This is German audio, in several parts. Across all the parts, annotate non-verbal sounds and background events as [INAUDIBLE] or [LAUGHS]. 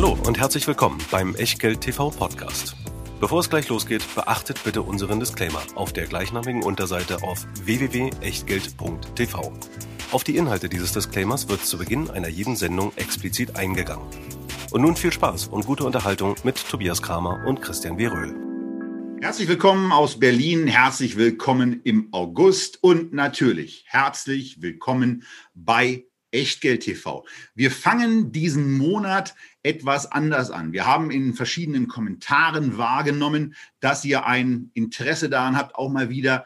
Hallo und herzlich willkommen beim Echtgeld TV Podcast. Bevor es gleich losgeht, beachtet bitte unseren Disclaimer auf der gleichnamigen Unterseite auf www.echtgeld.tv. Auf die Inhalte dieses Disclaimers wird zu Beginn einer jeden Sendung explizit eingegangen. Und nun viel Spaß und gute Unterhaltung mit Tobias Kramer und Christian Weröhl. Herzlich willkommen aus Berlin, herzlich willkommen im August und natürlich herzlich willkommen bei Echtgeld TV. Wir fangen diesen Monat etwas anders an. Wir haben in verschiedenen Kommentaren wahrgenommen, dass ihr ein Interesse daran habt, auch mal wieder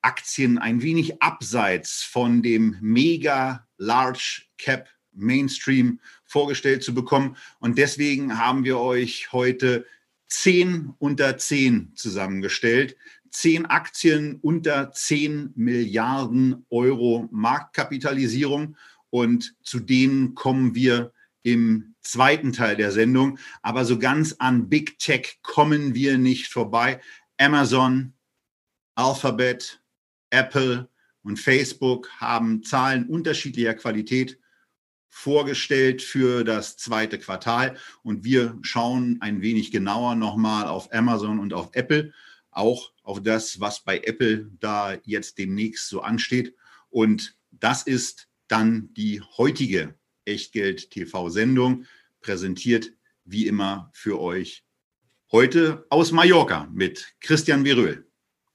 Aktien ein wenig abseits von dem Mega Large Cap Mainstream vorgestellt zu bekommen. Und deswegen haben wir euch heute 10 unter 10 zusammengestellt. 10 Aktien unter 10 Milliarden Euro Marktkapitalisierung und zu denen kommen wir im zweiten Teil der Sendung. Aber so ganz an Big Tech kommen wir nicht vorbei. Amazon, Alphabet, Apple und Facebook haben Zahlen unterschiedlicher Qualität vorgestellt für das zweite Quartal. Und wir schauen ein wenig genauer nochmal auf Amazon und auf Apple, auch auf das, was bei Apple da jetzt demnächst so ansteht. Und das ist dann die heutige Echtgeld TV-Sendung, präsentiert wie immer für euch heute aus Mallorca mit Christian Viröl.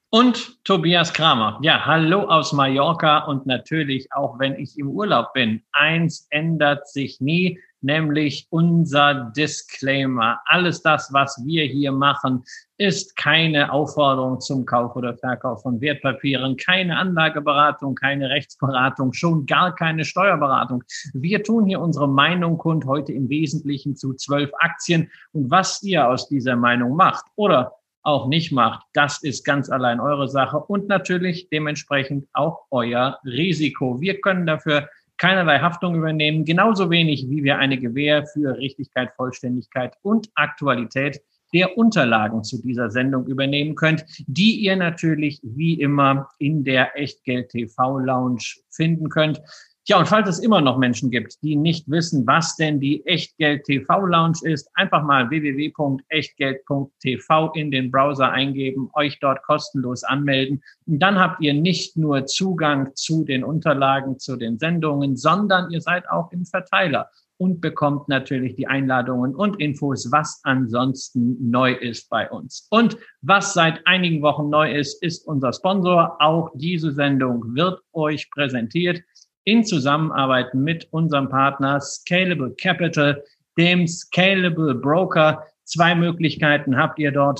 Und Tobias Kramer. Ja, hallo aus Mallorca und natürlich auch wenn ich im Urlaub bin. Eins ändert sich nie nämlich unser Disclaimer. Alles das, was wir hier machen, ist keine Aufforderung zum Kauf oder Verkauf von Wertpapieren, keine Anlageberatung, keine Rechtsberatung, schon gar keine Steuerberatung. Wir tun hier unsere Meinung kund heute im Wesentlichen zu zwölf Aktien. Und was ihr aus dieser Meinung macht oder auch nicht macht, das ist ganz allein eure Sache und natürlich dementsprechend auch euer Risiko. Wir können dafür keinerlei Haftung übernehmen, genauso wenig wie wir eine Gewähr für Richtigkeit, Vollständigkeit und Aktualität der Unterlagen zu dieser Sendung übernehmen könnt, die ihr natürlich wie immer in der Echtgeld TV Lounge finden könnt. Tja, und falls es immer noch Menschen gibt, die nicht wissen, was denn die Echtgeld TV Lounge ist, einfach mal www.echtgeld.tv in den Browser eingeben, euch dort kostenlos anmelden. Und dann habt ihr nicht nur Zugang zu den Unterlagen, zu den Sendungen, sondern ihr seid auch im Verteiler und bekommt natürlich die Einladungen und Infos, was ansonsten neu ist bei uns. Und was seit einigen Wochen neu ist, ist unser Sponsor. Auch diese Sendung wird euch präsentiert in Zusammenarbeit mit unserem Partner Scalable Capital, dem Scalable Broker. Zwei Möglichkeiten habt ihr dort.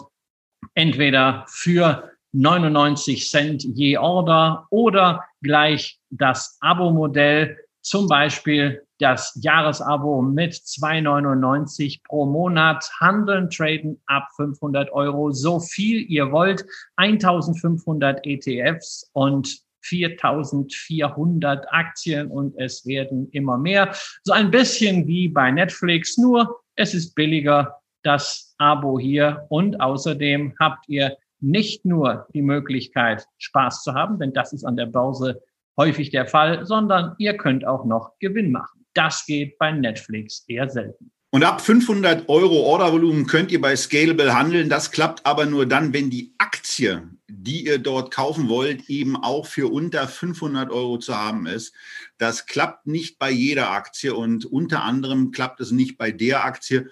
Entweder für 99 Cent je Order oder gleich das Abo-Modell, zum Beispiel das Jahresabo mit 2,99 pro Monat, handeln, traden ab 500 Euro, so viel ihr wollt, 1500 ETFs und 4400 Aktien und es werden immer mehr. So ein bisschen wie bei Netflix, nur es ist billiger, das Abo hier. Und außerdem habt ihr nicht nur die Möglichkeit, Spaß zu haben, denn das ist an der Börse häufig der Fall, sondern ihr könnt auch noch Gewinn machen. Das geht bei Netflix eher selten. Und ab 500 Euro Ordervolumen könnt ihr bei Scalable handeln. Das klappt aber nur dann, wenn die Aktie, die ihr dort kaufen wollt, eben auch für unter 500 Euro zu haben ist. Das klappt nicht bei jeder Aktie und unter anderem klappt es nicht bei der Aktie,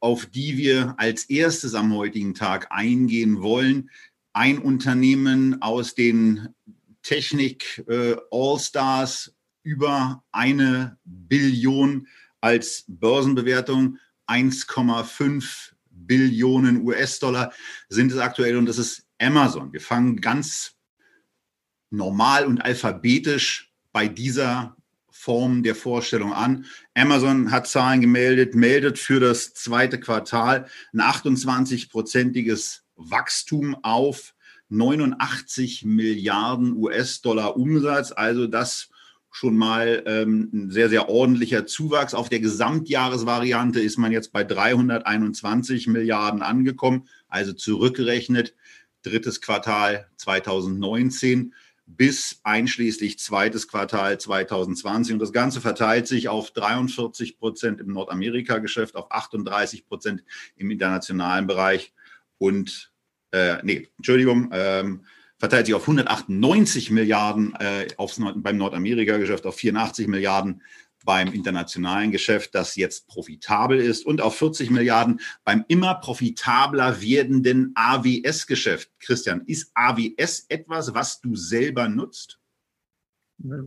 auf die wir als erstes am heutigen Tag eingehen wollen. Ein Unternehmen aus den Technik äh, All-Stars über eine Billion als Börsenbewertung 1,5 Billionen US-Dollar sind es aktuell und das ist Amazon. Wir fangen ganz normal und alphabetisch bei dieser Form der Vorstellung an. Amazon hat Zahlen gemeldet, meldet für das zweite Quartal ein 28-prozentiges Wachstum auf 89 Milliarden US-Dollar Umsatz. Also das schon mal ähm, ein sehr, sehr ordentlicher Zuwachs. Auf der Gesamtjahresvariante ist man jetzt bei 321 Milliarden angekommen, also zurückgerechnet drittes Quartal 2019 bis einschließlich zweites Quartal 2020. Und das Ganze verteilt sich auf 43 Prozent im Nordamerika-Geschäft, auf 38 Prozent im internationalen Bereich und, äh, nee, Entschuldigung, ähm, verteilt sich auf 198 Milliarden äh, aufs, beim Nordamerika-Geschäft, auf 84 Milliarden beim internationalen Geschäft, das jetzt profitabel ist und auf 40 Milliarden beim immer profitabler werdenden AWS-Geschäft. Christian, ist AWS etwas, was du selber nutzt?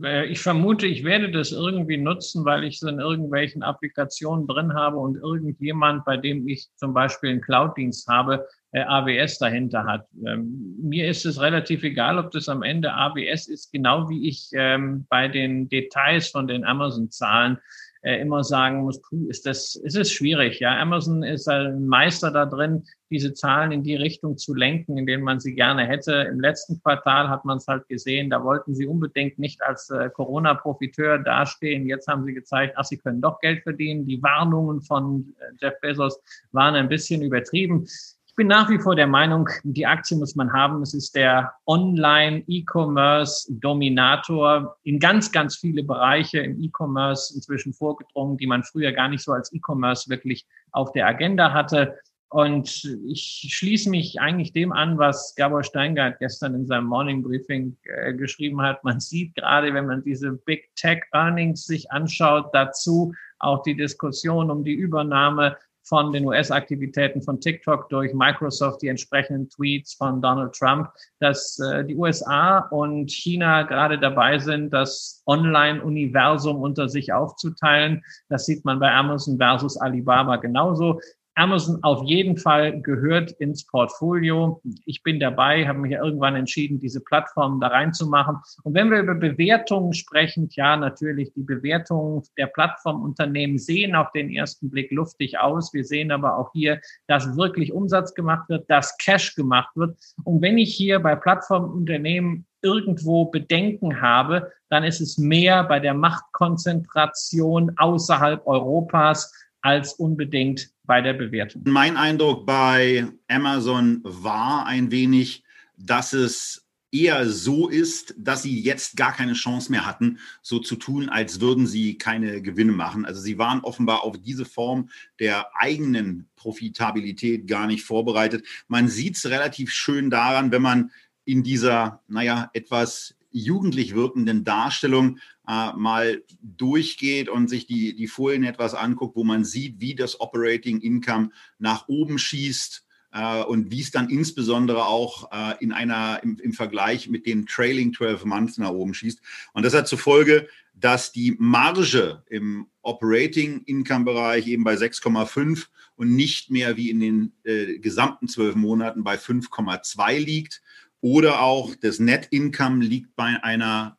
Äh, ich vermute, ich werde das irgendwie nutzen, weil ich es in irgendwelchen Applikationen drin habe und irgendjemand, bei dem ich zum Beispiel einen Cloud-Dienst habe, AWS dahinter hat. Ähm, mir ist es relativ egal, ob das am Ende AWS ist, genau wie ich ähm, bei den Details von den Amazon-Zahlen äh, immer sagen muss, ist das, ist es schwierig. Ja, Amazon ist ein Meister da drin, diese Zahlen in die Richtung zu lenken, in denen man sie gerne hätte. Im letzten Quartal hat man es halt gesehen, da wollten sie unbedingt nicht als äh, Corona-Profiteur dastehen. Jetzt haben sie gezeigt, ach, sie können doch Geld verdienen. Die Warnungen von äh, Jeff Bezos waren ein bisschen übertrieben. Ich bin nach wie vor der Meinung, die Aktie muss man haben. Es ist der Online-E-Commerce-Dominator in ganz, ganz viele Bereiche im E-Commerce inzwischen vorgedrungen, die man früher gar nicht so als E-Commerce wirklich auf der Agenda hatte. Und ich schließe mich eigentlich dem an, was Gabor Steingart gestern in seinem Morning Briefing äh, geschrieben hat. Man sieht gerade, wenn man diese Big Tech Earnings sich anschaut, dazu auch die Diskussion um die Übernahme von den US-Aktivitäten von TikTok durch Microsoft, die entsprechenden Tweets von Donald Trump, dass äh, die USA und China gerade dabei sind, das Online-Universum unter sich aufzuteilen. Das sieht man bei Amazon versus Alibaba genauso. Amazon auf jeden Fall gehört ins Portfolio. Ich bin dabei, habe mich irgendwann entschieden, diese Plattform da reinzumachen. Und wenn wir über Bewertungen sprechen, ja, natürlich, die Bewertungen der Plattformunternehmen sehen auf den ersten Blick luftig aus. Wir sehen aber auch hier, dass wirklich Umsatz gemacht wird, dass Cash gemacht wird. Und wenn ich hier bei Plattformunternehmen irgendwo Bedenken habe, dann ist es mehr bei der Machtkonzentration außerhalb Europas als unbedingt bei der Bewertung. Mein Eindruck bei Amazon war ein wenig, dass es eher so ist, dass sie jetzt gar keine Chance mehr hatten, so zu tun, als würden sie keine Gewinne machen. Also sie waren offenbar auf diese Form der eigenen Profitabilität gar nicht vorbereitet. Man sieht es relativ schön daran, wenn man in dieser, naja, etwas jugendlich wirkenden Darstellung äh, mal durchgeht und sich die, die Folien etwas anguckt, wo man sieht, wie das Operating Income nach oben schießt äh, und wie es dann insbesondere auch äh, in einer, im, im Vergleich mit den Trailing 12 Months nach oben schießt. Und das hat zur Folge, dass die Marge im Operating Income Bereich eben bei 6,5 und nicht mehr wie in den äh, gesamten zwölf Monaten bei 5,2 liegt. Oder auch das Net Income liegt bei einer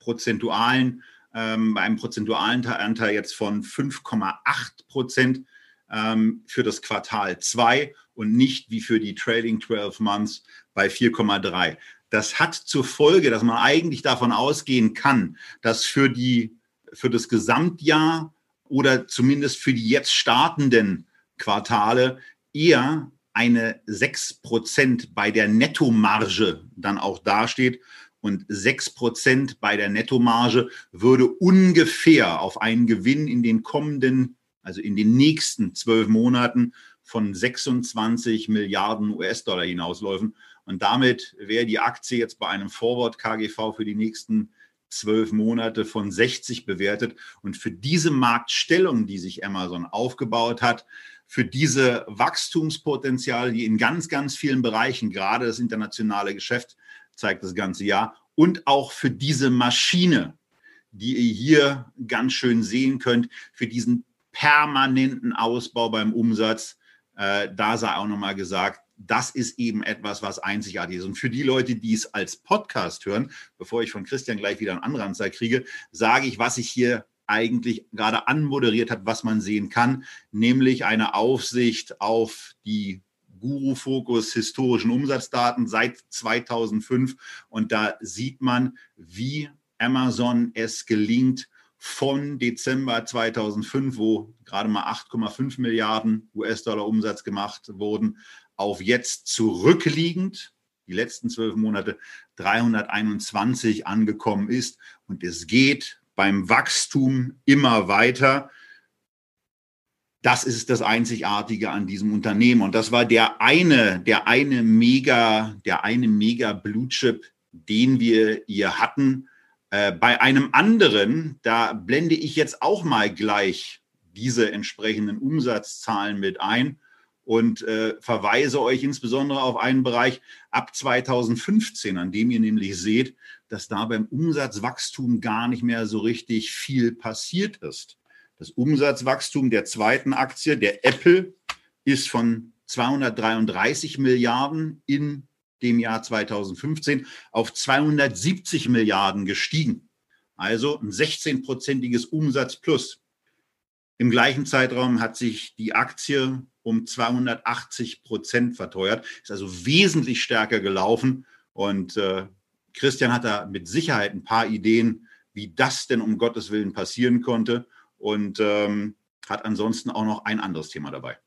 prozentualen, ähm, bei einem prozentualen Anteil jetzt von 5,8 Prozent ähm, für das Quartal 2 und nicht wie für die Trading 12 Months bei 4,3. Das hat zur Folge, dass man eigentlich davon ausgehen kann, dass für, die, für das Gesamtjahr oder zumindest für die jetzt startenden Quartale eher eine 6% bei der Nettomarge dann auch dasteht. Und 6% bei der Nettomarge würde ungefähr auf einen Gewinn in den kommenden, also in den nächsten zwölf Monaten von 26 Milliarden US-Dollar hinausläufen. Und damit wäre die Aktie jetzt bei einem Forward KGV für die nächsten zwölf Monate von 60 bewertet. Und für diese Marktstellung, die sich Amazon aufgebaut hat, für diese Wachstumspotenziale, die in ganz, ganz vielen Bereichen, gerade das internationale Geschäft zeigt das ganze Jahr, und auch für diese Maschine, die ihr hier ganz schön sehen könnt, für diesen permanenten Ausbau beim Umsatz, äh, da sei auch nochmal gesagt, das ist eben etwas, was einzigartig ist. Und für die Leute, die es als Podcast hören, bevor ich von Christian gleich wieder einen anderen Anzeige kriege, sage ich, was ich hier eigentlich gerade anmoderiert hat, was man sehen kann, nämlich eine Aufsicht auf die Guru Focus historischen Umsatzdaten seit 2005 und da sieht man, wie Amazon es gelingt, von Dezember 2005, wo gerade mal 8,5 Milliarden US-Dollar Umsatz gemacht wurden, auf jetzt zurückliegend die letzten zwölf Monate 321 angekommen ist. Und es geht beim Wachstum immer weiter. Das ist das Einzigartige an diesem Unternehmen. Und das war der eine, der eine Mega, der eine Mega Blue Chip, den wir hier hatten. Äh, bei einem anderen, da blende ich jetzt auch mal gleich diese entsprechenden Umsatzzahlen mit ein und äh, verweise euch insbesondere auf einen Bereich ab 2015, an dem ihr nämlich seht, dass da beim Umsatzwachstum gar nicht mehr so richtig viel passiert ist. Das Umsatzwachstum der zweiten Aktie, der Apple, ist von 233 Milliarden in dem Jahr 2015 auf 270 Milliarden gestiegen. Also ein 16-prozentiges Umsatzplus. Im gleichen Zeitraum hat sich die Aktie um 280 Prozent verteuert, ist also wesentlich stärker gelaufen. Und äh, Christian hat da mit Sicherheit ein paar Ideen, wie das denn um Gottes Willen passieren konnte. Und ähm, hat ansonsten auch noch ein anderes Thema dabei.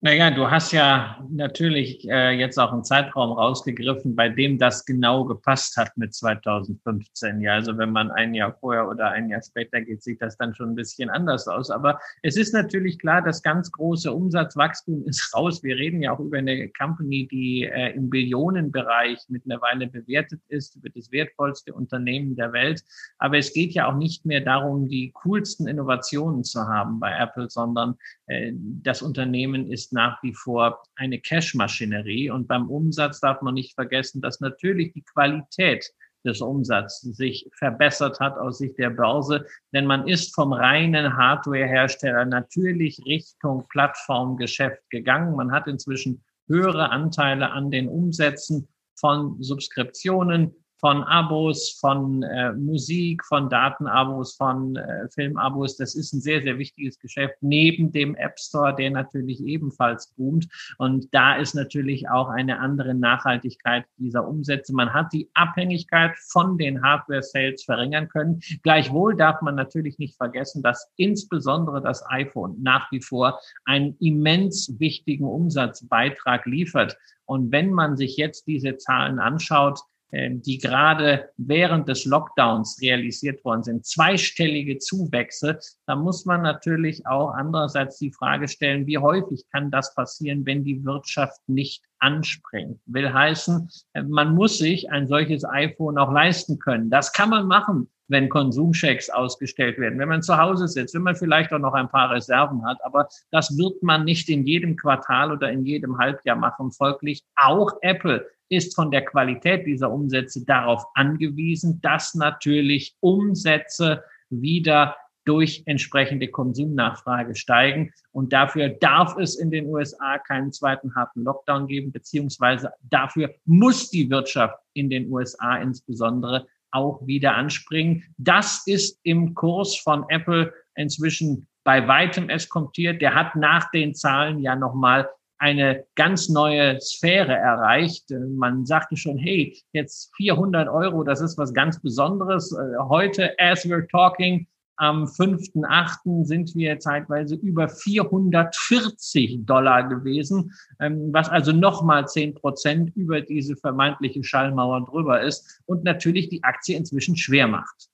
Naja, du hast ja natürlich äh, jetzt auch einen Zeitraum rausgegriffen, bei dem das genau gepasst hat mit 2015. Ja, also wenn man ein Jahr vorher oder ein Jahr später geht, sieht das dann schon ein bisschen anders aus. Aber es ist natürlich klar, das ganz große Umsatzwachstum ist [LAUGHS] raus. Wir reden ja auch über eine Company, die äh, im Billionenbereich mittlerweile bewertet ist, über das wertvollste Unternehmen der Welt. Aber es geht ja auch nicht mehr darum, die coolsten Innovationen zu haben bei Apple, sondern äh, das Unternehmen ist ist nach wie vor eine Cash-Maschinerie. Und beim Umsatz darf man nicht vergessen, dass natürlich die Qualität des Umsatzes sich verbessert hat aus Sicht der Börse, denn man ist vom reinen Hardware-Hersteller natürlich Richtung Plattformgeschäft gegangen. Man hat inzwischen höhere Anteile an den Umsätzen von Subskriptionen, von Abos, von äh, Musik, von Datenabos, von äh, Filmabos. Das ist ein sehr, sehr wichtiges Geschäft neben dem App Store, der natürlich ebenfalls boomt. Und da ist natürlich auch eine andere Nachhaltigkeit dieser Umsätze. Man hat die Abhängigkeit von den Hardware-Sales verringern können. Gleichwohl darf man natürlich nicht vergessen, dass insbesondere das iPhone nach wie vor einen immens wichtigen Umsatzbeitrag liefert. Und wenn man sich jetzt diese Zahlen anschaut, die gerade während des Lockdowns realisiert worden sind, zweistellige Zuwächse, da muss man natürlich auch andererseits die Frage stellen, wie häufig kann das passieren, wenn die Wirtschaft nicht anspringt? Will heißen, äh, man muss sich ein solches iPhone auch leisten können. Das kann man machen, wenn Konsumchecks ausgestellt werden, wenn man zu Hause sitzt, wenn man vielleicht auch noch ein paar Reserven hat. Aber das wird man nicht in jedem Quartal oder in jedem Halbjahr machen. Folglich auch Apple ist von der Qualität dieser Umsätze darauf angewiesen, dass natürlich Umsätze wieder durch entsprechende Konsumnachfrage steigen. Und dafür darf es in den USA keinen zweiten harten Lockdown geben, beziehungsweise dafür muss die Wirtschaft in den USA insbesondere auch wieder anspringen. Das ist im Kurs von Apple inzwischen bei weitem eskontiert. Der hat nach den Zahlen ja nochmal eine ganz neue Sphäre erreicht. Man sagte schon, hey, jetzt 400 Euro, das ist was ganz Besonderes. Heute, as we're talking, am 5.8. sind wir zeitweise über 440 Dollar gewesen, ähm, was also nochmal 10 Prozent über diese vermeintliche Schallmauer drüber ist und natürlich die Aktie inzwischen schwer macht.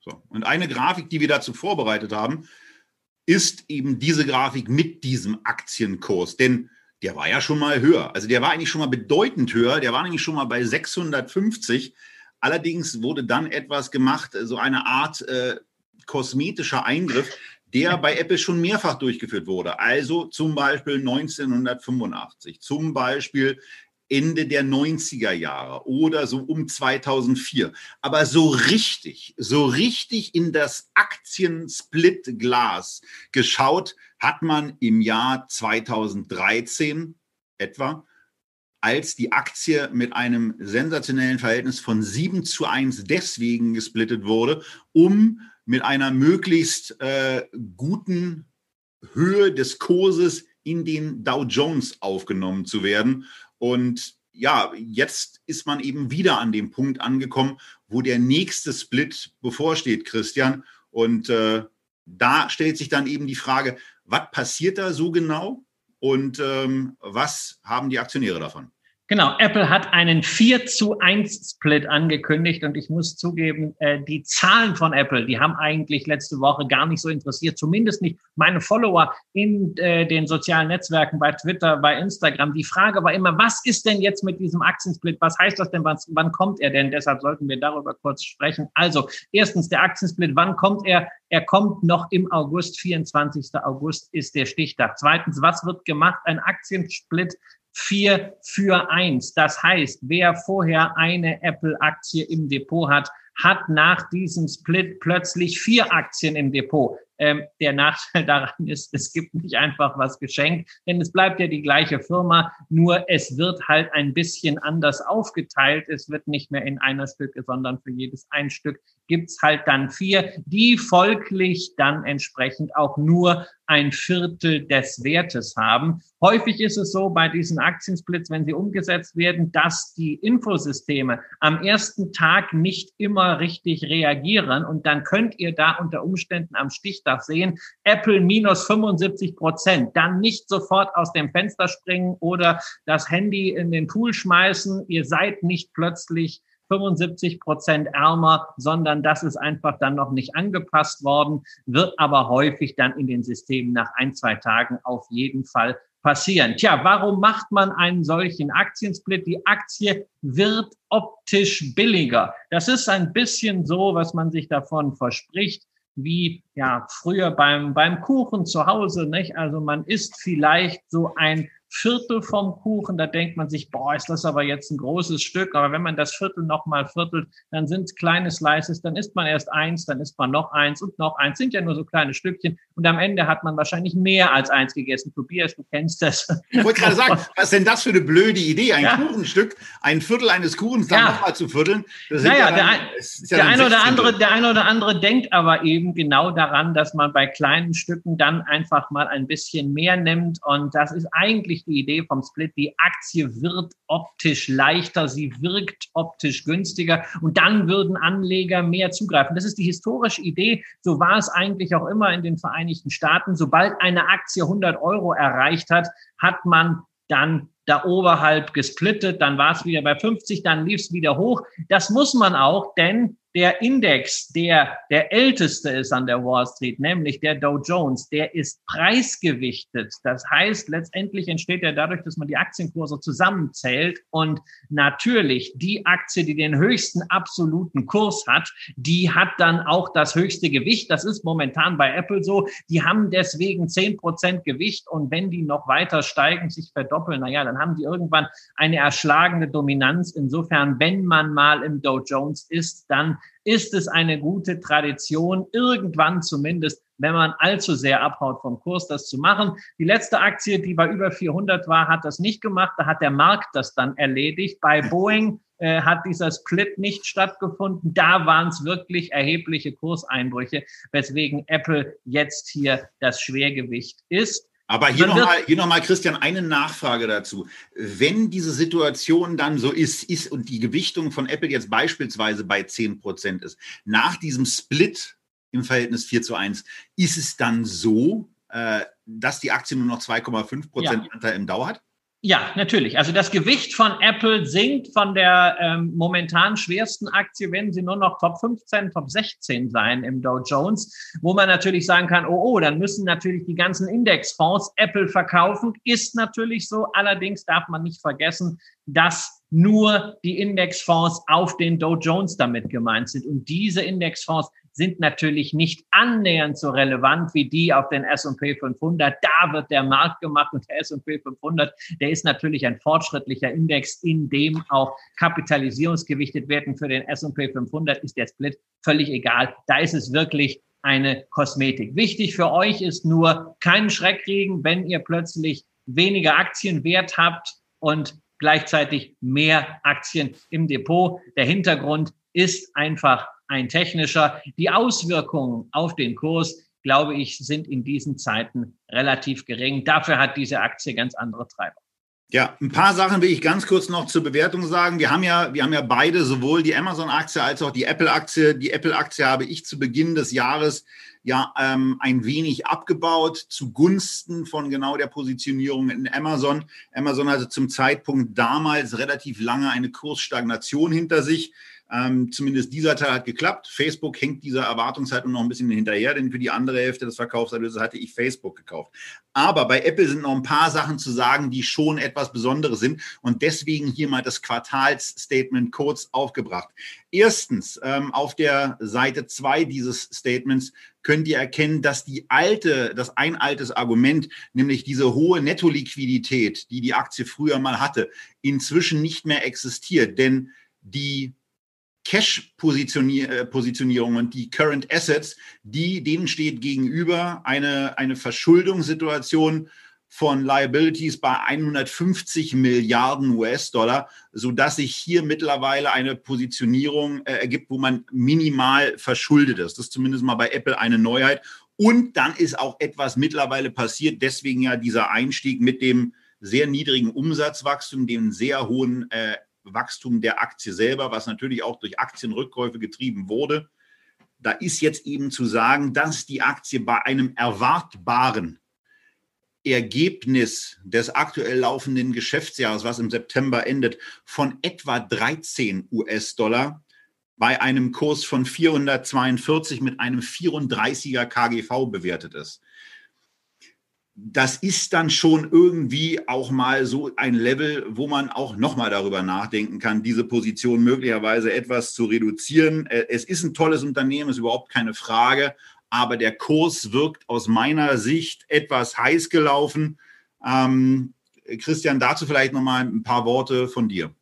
So, und eine Grafik, die wir dazu vorbereitet haben, ist eben diese Grafik mit diesem Aktienkurs. Denn der war ja schon mal höher. Also der war eigentlich schon mal bedeutend höher. Der war nämlich schon mal bei 650. Allerdings wurde dann etwas gemacht, so eine Art äh, kosmetischer Eingriff, der bei Apple schon mehrfach durchgeführt wurde. Also zum Beispiel 1985, zum Beispiel Ende der 90er Jahre oder so um 2004. Aber so richtig, so richtig in das Aktien-Split-Glas geschaut hat man im Jahr 2013 etwa, als die Aktie mit einem sensationellen Verhältnis von 7 zu 1 deswegen gesplittet wurde, um mit einer möglichst äh, guten Höhe des Kurses in den Dow Jones aufgenommen zu werden. Und ja, jetzt ist man eben wieder an dem Punkt angekommen, wo der nächste Split bevorsteht, Christian. Und äh, da stellt sich dann eben die Frage, was passiert da so genau und ähm, was haben die Aktionäre davon? Genau, Apple hat einen 4 zu 1 Split angekündigt und ich muss zugeben, äh, die Zahlen von Apple, die haben eigentlich letzte Woche gar nicht so interessiert, zumindest nicht meine Follower in äh, den sozialen Netzwerken, bei Twitter, bei Instagram. Die Frage war immer, was ist denn jetzt mit diesem Aktiensplit? Was heißt das denn? Wann, wann kommt er denn? Deshalb sollten wir darüber kurz sprechen. Also, erstens der Aktiensplit, wann kommt er? Er kommt noch im August, 24. August ist der Stichtag. Zweitens, was wird gemacht? Ein Aktiensplit vier für eins. Das heißt, wer vorher eine Apple-Aktie im Depot hat, hat nach diesem Split plötzlich vier Aktien im Depot. Ähm, der Nachteil [LAUGHS] daran ist, es gibt nicht einfach was geschenkt, denn es bleibt ja die gleiche Firma, nur es wird halt ein bisschen anders aufgeteilt. Es wird nicht mehr in einer Stücke, sondern für jedes ein Stück gibt's halt dann vier, die folglich dann entsprechend auch nur ein Viertel des Wertes haben. Häufig ist es so bei diesen Aktiensplits, wenn sie umgesetzt werden, dass die Infosysteme am ersten Tag nicht immer richtig reagieren und dann könnt ihr da unter Umständen am Stichtag sehen, Apple minus 75 Prozent, dann nicht sofort aus dem Fenster springen oder das Handy in den Pool schmeißen. Ihr seid nicht plötzlich 75 Prozent ärmer, sondern das ist einfach dann noch nicht angepasst worden, wird aber häufig dann in den Systemen nach ein, zwei Tagen auf jeden Fall passieren. Tja, warum macht man einen solchen Aktiensplit? Die Aktie wird optisch billiger. Das ist ein bisschen so, was man sich davon verspricht wie ja früher beim beim Kuchen zu Hause, nicht? Also man isst vielleicht so ein Viertel vom Kuchen, da denkt man sich, boah, ist das aber jetzt ein großes Stück. Aber wenn man das Viertel nochmal viertelt, dann sind es kleine Slices, dann isst man erst eins, dann isst man noch eins und noch eins. Sind ja nur so kleine Stückchen. Und am Ende hat man wahrscheinlich mehr als eins gegessen. Tobias, du kennst das. Ich wollte gerade sagen, was ist denn das für eine blöde Idee? Ein ja. Kuchenstück, ein Viertel eines Kuchens dann ja. nochmal zu vierteln. naja, ja der, ein, ja der eine oder andere, der eine oder andere denkt aber eben genau daran, dass man bei kleinen Stücken dann einfach mal ein bisschen mehr nimmt. Und das ist eigentlich eigentlich die Idee vom Split. Die Aktie wird optisch leichter, sie wirkt optisch günstiger und dann würden Anleger mehr zugreifen. Das ist die historische Idee. So war es eigentlich auch immer in den Vereinigten Staaten. Sobald eine Aktie 100 Euro erreicht hat, hat man dann da oberhalb gesplittet, dann war es wieder bei 50, dann lief es wieder hoch. Das muss man auch, denn der Index, der der älteste ist an der Wall Street, nämlich der Dow Jones, der ist preisgewichtet. Das heißt, letztendlich entsteht er dadurch, dass man die Aktienkurse zusammenzählt und natürlich die Aktie, die den höchsten absoluten Kurs hat, die hat dann auch das höchste Gewicht. Das ist momentan bei Apple so. Die haben deswegen zehn Prozent Gewicht und wenn die noch weiter steigen, sich verdoppeln, naja, dann haben die irgendwann eine erschlagende Dominanz. Insofern, wenn man mal im Dow Jones ist, dann ist es eine gute Tradition, irgendwann zumindest, wenn man allzu sehr abhaut vom Kurs, das zu machen. Die letzte Aktie, die bei über 400 war, hat das nicht gemacht. Da hat der Markt das dann erledigt. Bei Boeing äh, hat dieser Split nicht stattgefunden. Da waren es wirklich erhebliche Kurseinbrüche, weswegen Apple jetzt hier das Schwergewicht ist. Aber hier nochmal, hier noch mal, Christian, eine Nachfrage dazu. Wenn diese Situation dann so ist, ist und die Gewichtung von Apple jetzt beispielsweise bei 10 Prozent ist, nach diesem Split im Verhältnis 4 zu 1, ist es dann so, äh, dass die Aktie nur noch 2,5 Prozent ja. Anteil im Dauer hat? Ja, natürlich. Also das Gewicht von Apple sinkt von der ähm, momentan schwersten Aktie, wenn sie nur noch Top 15, Top 16 sein im Dow Jones, wo man natürlich sagen kann, oh, oh, dann müssen natürlich die ganzen Indexfonds Apple verkaufen. Ist natürlich so. Allerdings darf man nicht vergessen, dass nur die Indexfonds auf den Dow Jones damit gemeint sind. Und diese Indexfonds sind natürlich nicht annähernd so relevant wie die auf den S&P 500. Da wird der Markt gemacht und der S&P 500, der ist natürlich ein fortschrittlicher Index, in dem auch kapitalisierungsgewichtet werden. Für den S&P 500 ist der Split völlig egal. Da ist es wirklich eine Kosmetik. Wichtig für euch ist nur keinen Schreck kriegen, wenn ihr plötzlich weniger Aktienwert habt und gleichzeitig mehr Aktien im Depot. Der Hintergrund ist einfach ein technischer. Die Auswirkungen auf den Kurs, glaube ich, sind in diesen Zeiten relativ gering. Dafür hat diese Aktie ganz andere Treiber. Ja, ein paar Sachen will ich ganz kurz noch zur Bewertung sagen. Wir haben ja, wir haben ja beide sowohl die Amazon-Aktie als auch die Apple-Aktie. Die Apple-Aktie habe ich zu Beginn des Jahres ja ähm, ein wenig abgebaut zugunsten von genau der Positionierung in Amazon. Amazon hatte zum Zeitpunkt damals relativ lange eine Kursstagnation hinter sich. Ähm, zumindest dieser Teil hat geklappt. Facebook hängt dieser Erwartungshaltung noch ein bisschen hinterher, denn für die andere Hälfte des Verkaufserlöses hatte ich Facebook gekauft. Aber bei Apple sind noch ein paar Sachen zu sagen, die schon etwas Besonderes sind und deswegen hier mal das Quartalsstatement kurz aufgebracht. Erstens, ähm, auf der Seite zwei dieses Statements könnt ihr erkennen, dass die alte, das ein altes Argument, nämlich diese hohe Nettoliquidität, die die Aktie früher mal hatte, inzwischen nicht mehr existiert. Denn die Cash-Positionierung und die Current Assets, die, denen steht gegenüber eine, eine Verschuldungssituation von Liabilities bei 150 Milliarden US-Dollar, sodass sich hier mittlerweile eine Positionierung äh, ergibt, wo man minimal verschuldet ist. Das ist zumindest mal bei Apple eine Neuheit. Und dann ist auch etwas mittlerweile passiert, deswegen ja dieser Einstieg mit dem sehr niedrigen Umsatzwachstum, dem sehr hohen äh, Wachstum der Aktie selber, was natürlich auch durch Aktienrückkäufe getrieben wurde. Da ist jetzt eben zu sagen, dass die Aktie bei einem erwartbaren Ergebnis des aktuell laufenden Geschäftsjahres, was im September endet, von etwa 13 US-Dollar bei einem Kurs von 442 mit einem 34er KGV bewertet ist das ist dann schon irgendwie auch mal so ein Level, wo man auch nochmal darüber nachdenken kann, diese Position möglicherweise etwas zu reduzieren. Äh, es ist ein tolles Unternehmen, ist überhaupt keine Frage, aber der Kurs wirkt aus meiner Sicht etwas heiß gelaufen. Ähm, Christian, dazu vielleicht nochmal ein paar Worte von dir.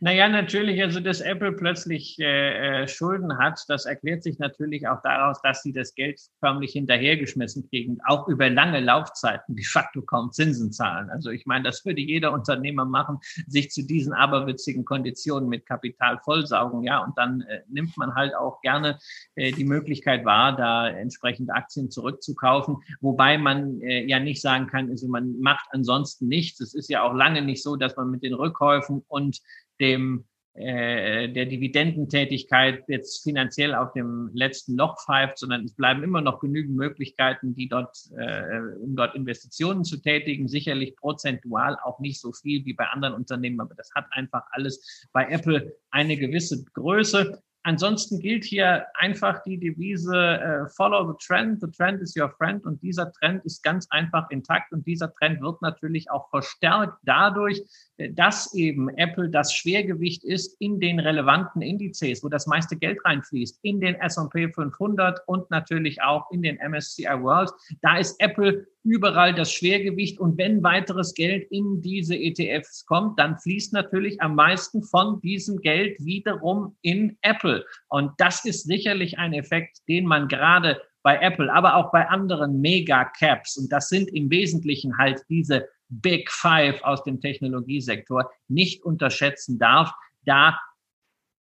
Naja, natürlich, also dass Apple plötzlich äh, äh, Schulden hat, das erklärt sich natürlich auch daraus, dass sie das Geld förmlich hinterhergeschmissen kriegen, auch über lange Laufzeiten de facto kaum Zinsen zahlen. Also ich meine, das würde jeder Unternehmer machen, sich zu diesen aberwitzigen Konditionen mit Kapital vollsaugen, ja, und dann äh, nimmt man halt auch gerne äh, die Möglichkeit wahr, da entsprechend Aktien zurückzukaufen, wobei man äh, ja nicht sagen kann, also man macht ansonsten nichts. Es ist ja auch lange nicht so, dass man mit den Rückkäufen und dem äh, der Dividendentätigkeit jetzt finanziell auf dem letzten Loch pfeift, sondern es bleiben immer noch genügend Möglichkeiten, die dort, äh, um dort Investitionen zu tätigen. Sicherlich prozentual auch nicht so viel wie bei anderen Unternehmen, aber das hat einfach alles bei Apple eine gewisse Größe. Ansonsten gilt hier einfach die Devise äh, Follow the Trend. The Trend is your friend. Und dieser Trend ist ganz einfach intakt. Und dieser Trend wird natürlich auch verstärkt dadurch, äh, dass eben Apple das Schwergewicht ist in den relevanten Indizes, wo das meiste Geld reinfließt, in den S&P 500 und natürlich auch in den MSCI World. Da ist Apple überall das Schwergewicht. Und wenn weiteres Geld in diese ETFs kommt, dann fließt natürlich am meisten von diesem Geld wiederum in Apple. Und das ist sicherlich ein Effekt, den man gerade bei Apple, aber auch bei anderen Mega-Caps, und das sind im Wesentlichen halt diese Big Five aus dem Technologiesektor, nicht unterschätzen darf. Da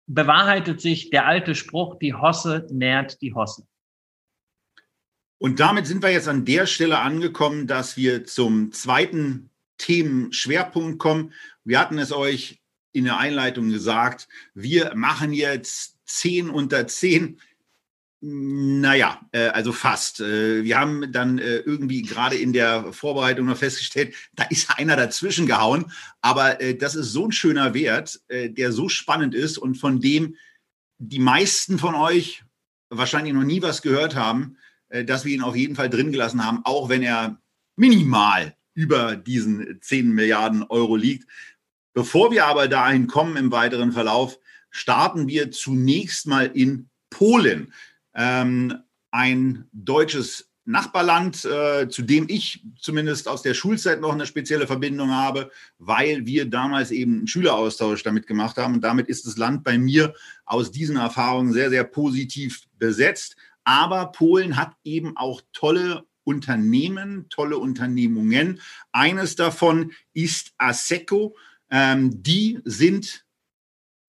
bewahrheitet sich der alte Spruch, die Hosse nährt die Hosse. Und damit sind wir jetzt an der Stelle angekommen, dass wir zum zweiten Themenschwerpunkt kommen. Wir hatten es euch in der Einleitung gesagt, wir machen jetzt 10 unter 10. Naja, äh, also fast. Äh, wir haben dann äh, irgendwie gerade in der Vorbereitung noch festgestellt, da ist einer dazwischen gehauen. Aber das ist so ein schöner Wert, der so spannend ist und von dem die meisten von euch wahrscheinlich noch nie was gehört haben. Äh, dass wir ihn auf jeden Fall drin gelassen haben, auch wenn er minimal über diesen 10 Milliarden Euro liegt. Bevor wir aber dahin kommen im weiteren Verlauf, starten wir zunächst mal in Polen. Ähm, ein deutsches Nachbarland, äh, zu dem ich zumindest aus der Schulzeit noch eine spezielle Verbindung habe, weil wir damals eben einen Schüleraustausch damit gemacht haben. Und damit ist das Land bei mir aus diesen Erfahrungen sehr, sehr positiv besetzt. Aber Polen hat eben auch tolle Unternehmen, tolle Unternehmungen. Eines davon ist ASECO. Ähm, die sind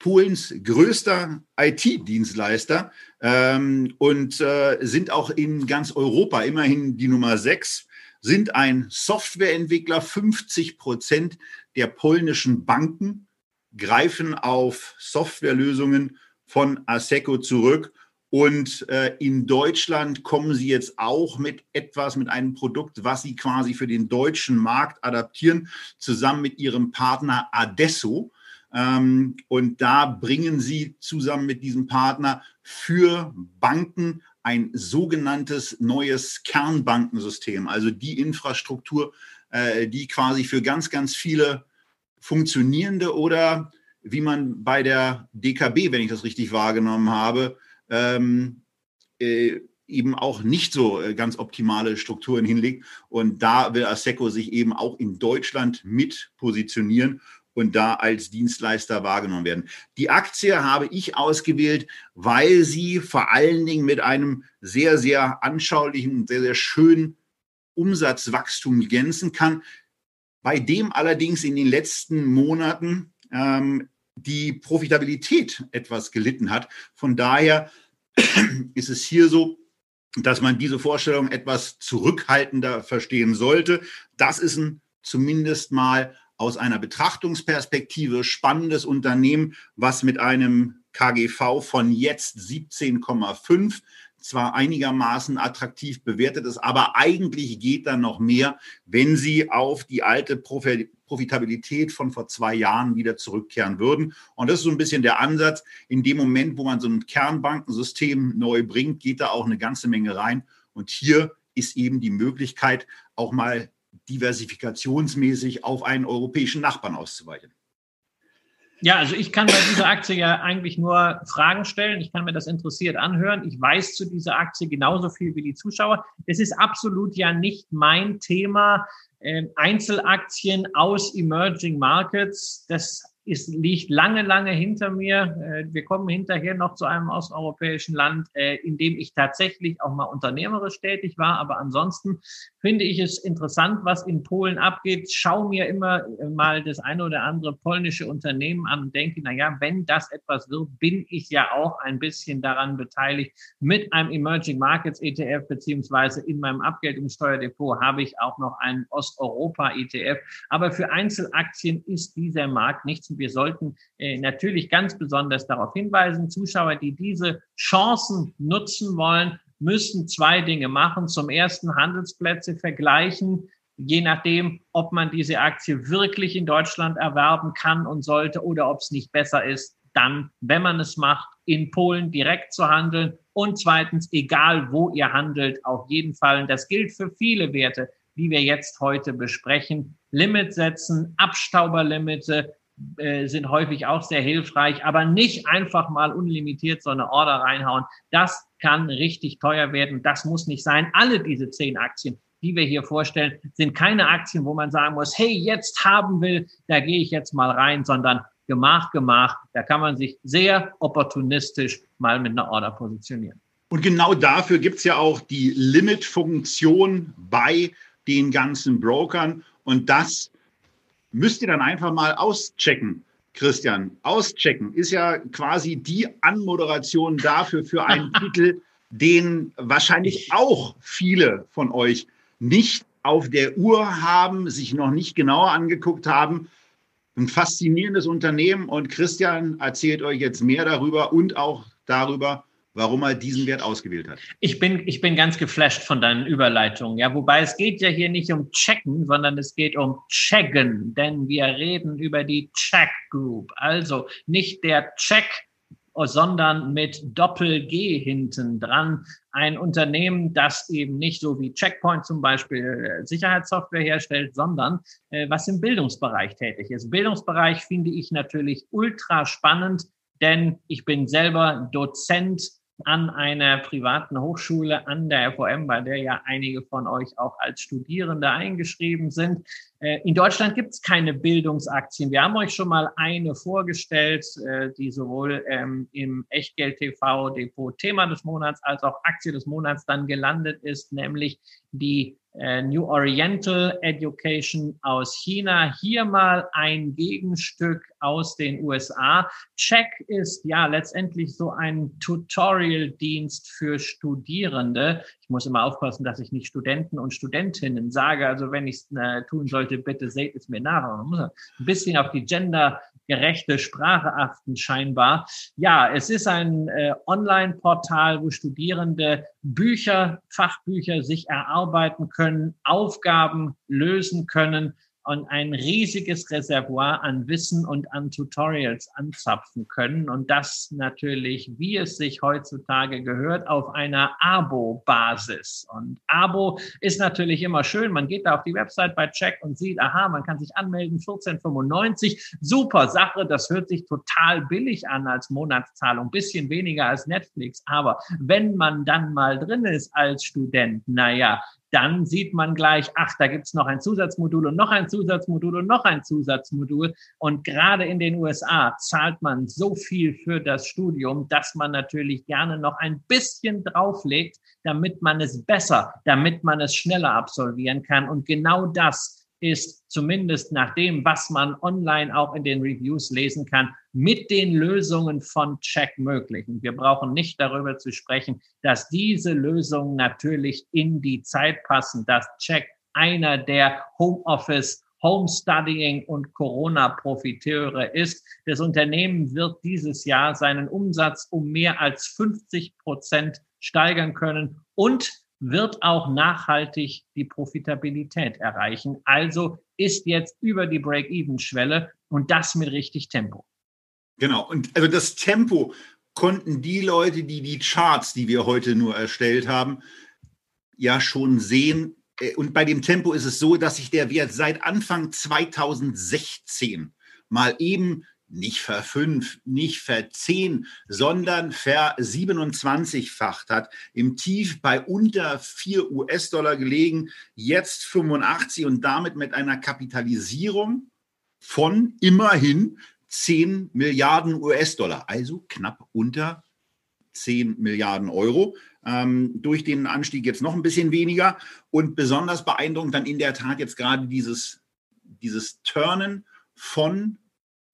Polens größter IT-Dienstleister ähm, und äh, sind auch in ganz Europa immerhin die Nummer sechs sind ein Softwareentwickler. 50 Prozent der polnischen Banken greifen auf Softwarelösungen von Aseco zurück. Und äh, in Deutschland kommen sie jetzt auch mit etwas, mit einem Produkt, was sie quasi für den deutschen Markt adaptieren, zusammen mit ihrem Partner Adesso. Ähm, und da bringen sie zusammen mit diesem Partner für Banken ein sogenanntes neues Kernbankensystem, also die Infrastruktur, äh, die quasi für ganz, ganz viele funktionierende oder wie man bei der DKB, wenn ich das richtig wahrgenommen habe, ähm, äh, eben auch nicht so äh, ganz optimale Strukturen hinlegt. Und da will ASECO sich eben auch in Deutschland mit positionieren und da als Dienstleister wahrgenommen werden. Die Aktie habe ich ausgewählt, weil sie vor allen Dingen mit einem sehr, sehr anschaulichen, sehr, sehr schönen Umsatzwachstum glänzen kann, bei dem allerdings in den letzten Monaten ähm, die Profitabilität etwas gelitten hat. Von daher [CLEARS THROAT] ist es hier so, dass man diese Vorstellung etwas zurückhaltender verstehen sollte. Das ist ein zumindest mal aus einer Betrachtungsperspektive spannendes Unternehmen, was mit einem KGV von jetzt 17,5 zwar einigermaßen attraktiv bewertet ist, aber eigentlich geht da noch mehr, wenn Sie auf die alte Profitabilität von vor zwei Jahren wieder zurückkehren würden. Und das ist so ein bisschen der Ansatz. In dem Moment, wo man so ein Kernbankensystem neu bringt, geht da auch eine ganze Menge rein. Und hier ist eben die Möglichkeit, auch mal diversifikationsmäßig auf einen europäischen Nachbarn auszuweichen. Ja, also ich kann bei dieser Aktie ja eigentlich nur Fragen stellen. Ich kann mir das interessiert anhören. Ich weiß zu dieser Aktie genauso viel wie die Zuschauer. Es ist absolut ja nicht mein Thema. Ähm, Einzelaktien aus Emerging Markets, das ist, liegt lange, lange hinter mir. Äh, wir kommen hinterher noch zu einem osteuropäischen Land, äh, in dem ich tatsächlich auch mal unternehmerisch tätig war. Aber ansonsten finde ich es interessant, was in Polen abgeht. Schau mir immer äh, mal das eine oder andere polnische Unternehmen an und denke, na ja, wenn das etwas wird, bin ich ja auch ein bisschen daran beteiligt. Mit einem Emerging Markets ETF beziehungsweise in meinem Abgeltungssteuerdepot habe ich auch noch einen Osteuropa ETF. Aber für Einzelaktien ist dieser Markt nichts wir sollten äh, natürlich ganz besonders darauf hinweisen, Zuschauer, die diese Chancen nutzen wollen, müssen zwei Dinge machen. Zum ersten Handelsplätze vergleichen, je nachdem, ob man diese Aktie wirklich in Deutschland erwerben kann und sollte oder ob es nicht besser ist, dann, wenn man es macht, in Polen direkt zu handeln. Und zweitens, egal wo ihr handelt, auf jeden Fall, und das gilt für viele Werte, die wir jetzt heute besprechen, Limit setzen, Abstauberlimite, äh, sind häufig auch sehr hilfreich, aber nicht einfach mal unlimitiert so eine Order reinhauen. Das kann richtig teuer werden. Das muss nicht sein. Alle diese zehn Aktien, die wir hier vorstellen, sind keine Aktien, wo man sagen muss, hey, jetzt haben will, da gehe ich jetzt mal rein, sondern gemacht, gemacht. Da kann man sich sehr opportunistisch mal mit einer Order positionieren. Und genau dafür gibt es ja auch die Limit-Funktion bei den ganzen Brokern. Und das müsst ihr dann einfach mal auschecken. Christian, auschecken ist ja quasi die Anmoderation dafür für einen [LAUGHS] Titel, den wahrscheinlich auch viele von euch nicht auf der Uhr haben, sich noch nicht genauer angeguckt haben. Ein faszinierendes Unternehmen und Christian erzählt euch jetzt mehr darüber und auch darüber, warum er diesen Wert ausgewählt hat. Ich bin, ich bin ganz geflasht von deinen Überleitungen. Ja, wobei es geht ja hier nicht um Checken, sondern es geht um Checken, denn wir reden über die Check Group. Also nicht der Check, sondern mit Doppel-G hinten dran. Ein Unternehmen, das eben nicht so wie Checkpoint zum Beispiel äh, Sicherheitssoftware herstellt, sondern äh, was im Bildungsbereich tätig ist. Bildungsbereich finde ich natürlich ultra spannend, denn ich bin selber Dozent an einer privaten Hochschule an der FOM, bei der ja einige von euch auch als Studierende eingeschrieben sind. Äh, in Deutschland gibt es keine Bildungsaktien. Wir haben euch schon mal eine vorgestellt, äh, die sowohl ähm, im Echtgeld TV Depot Thema des Monats als auch Aktie des Monats dann gelandet ist, nämlich die New Oriental Education aus China. Hier mal ein Gegenstück aus den USA. Check ist ja letztendlich so ein Tutorial-Dienst für Studierende. Ich muss immer aufpassen, dass ich nicht Studenten und Studentinnen sage. Also wenn ich es äh, tun sollte, bitte seht es mir nach. Man muss ein bisschen auf die gendergerechte Sprache achten, scheinbar. Ja, es ist ein äh, Online-Portal, wo Studierende Bücher, Fachbücher sich erarbeiten können, Aufgaben lösen können und ein riesiges Reservoir an Wissen und an Tutorials anzapfen können. Und das natürlich, wie es sich heutzutage gehört, auf einer Abo-Basis. Und Abo ist natürlich immer schön. Man geht da auf die Website bei Check und sieht, aha, man kann sich anmelden, 14,95. Super Sache. Das hört sich total billig an als Monatszahlung. Bisschen weniger als Netflix. Aber wenn man dann mal drin ist als Student, naja, dann sieht man gleich, ach, da gibt's noch ein Zusatzmodul und noch ein Zusatzmodul und noch ein Zusatzmodul. Und gerade in den USA zahlt man so viel für das Studium, dass man natürlich gerne noch ein bisschen drauflegt, damit man es besser, damit man es schneller absolvieren kann. Und genau das ist zumindest nach dem, was man online auch in den Reviews lesen kann, mit den Lösungen von Check möglich. Und wir brauchen nicht darüber zu sprechen, dass diese Lösungen natürlich in die Zeit passen, dass Check einer der Homeoffice Homestudying und Corona-Profiteure ist. Das Unternehmen wird dieses Jahr seinen Umsatz um mehr als 50 Prozent steigern können und wird auch nachhaltig die Profitabilität erreichen. Also ist jetzt über die Break-Even-Schwelle und das mit richtig Tempo. Genau. Und also das Tempo konnten die Leute, die die Charts, die wir heute nur erstellt haben, ja schon sehen. Äh, und bei dem Tempo ist es so, dass sich der Wert seit Anfang 2016 mal eben nicht verfünf, nicht verzehn, sondern ver 27-facht hat. Im Tief bei unter 4 US-Dollar gelegen, jetzt 85 und damit mit einer Kapitalisierung von immerhin 10 Milliarden US-Dollar, also knapp unter 10 Milliarden Euro. Ähm, durch den Anstieg jetzt noch ein bisschen weniger und besonders beeindruckend dann in der Tat jetzt gerade dieses, dieses Turnen von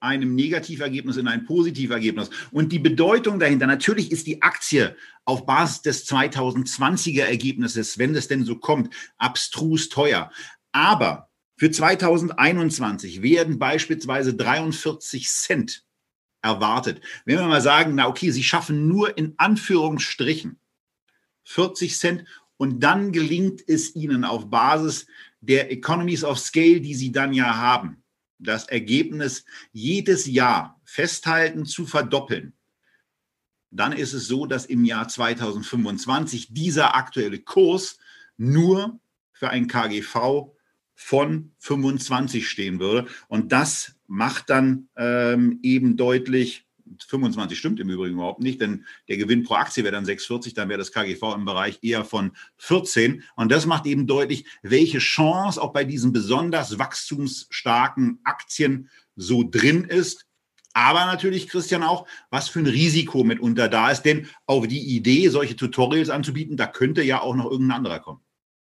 einem Negativergebnis in ein Positivergebnis. Und die Bedeutung dahinter, natürlich ist die Aktie auf Basis des 2020er Ergebnisses, wenn es denn so kommt, abstrus teuer. Aber für 2021 werden beispielsweise 43 Cent erwartet. Wenn wir mal sagen, na okay, Sie schaffen nur in Anführungsstrichen 40 Cent und dann gelingt es Ihnen auf Basis der Economies of Scale, die Sie dann ja haben, das Ergebnis jedes Jahr festhalten zu verdoppeln, dann ist es so, dass im Jahr 2025 dieser aktuelle Kurs nur für ein KGV von 25 stehen würde. Und das macht dann ähm, eben deutlich, 25 stimmt im Übrigen überhaupt nicht, denn der Gewinn pro Aktie wäre dann 6,40, dann wäre das KGV im Bereich eher von 14. Und das macht eben deutlich, welche Chance auch bei diesen besonders wachstumsstarken Aktien so drin ist. Aber natürlich, Christian, auch, was für ein Risiko mitunter da ist. Denn auf die Idee, solche Tutorials anzubieten, da könnte ja auch noch irgendein anderer kommen.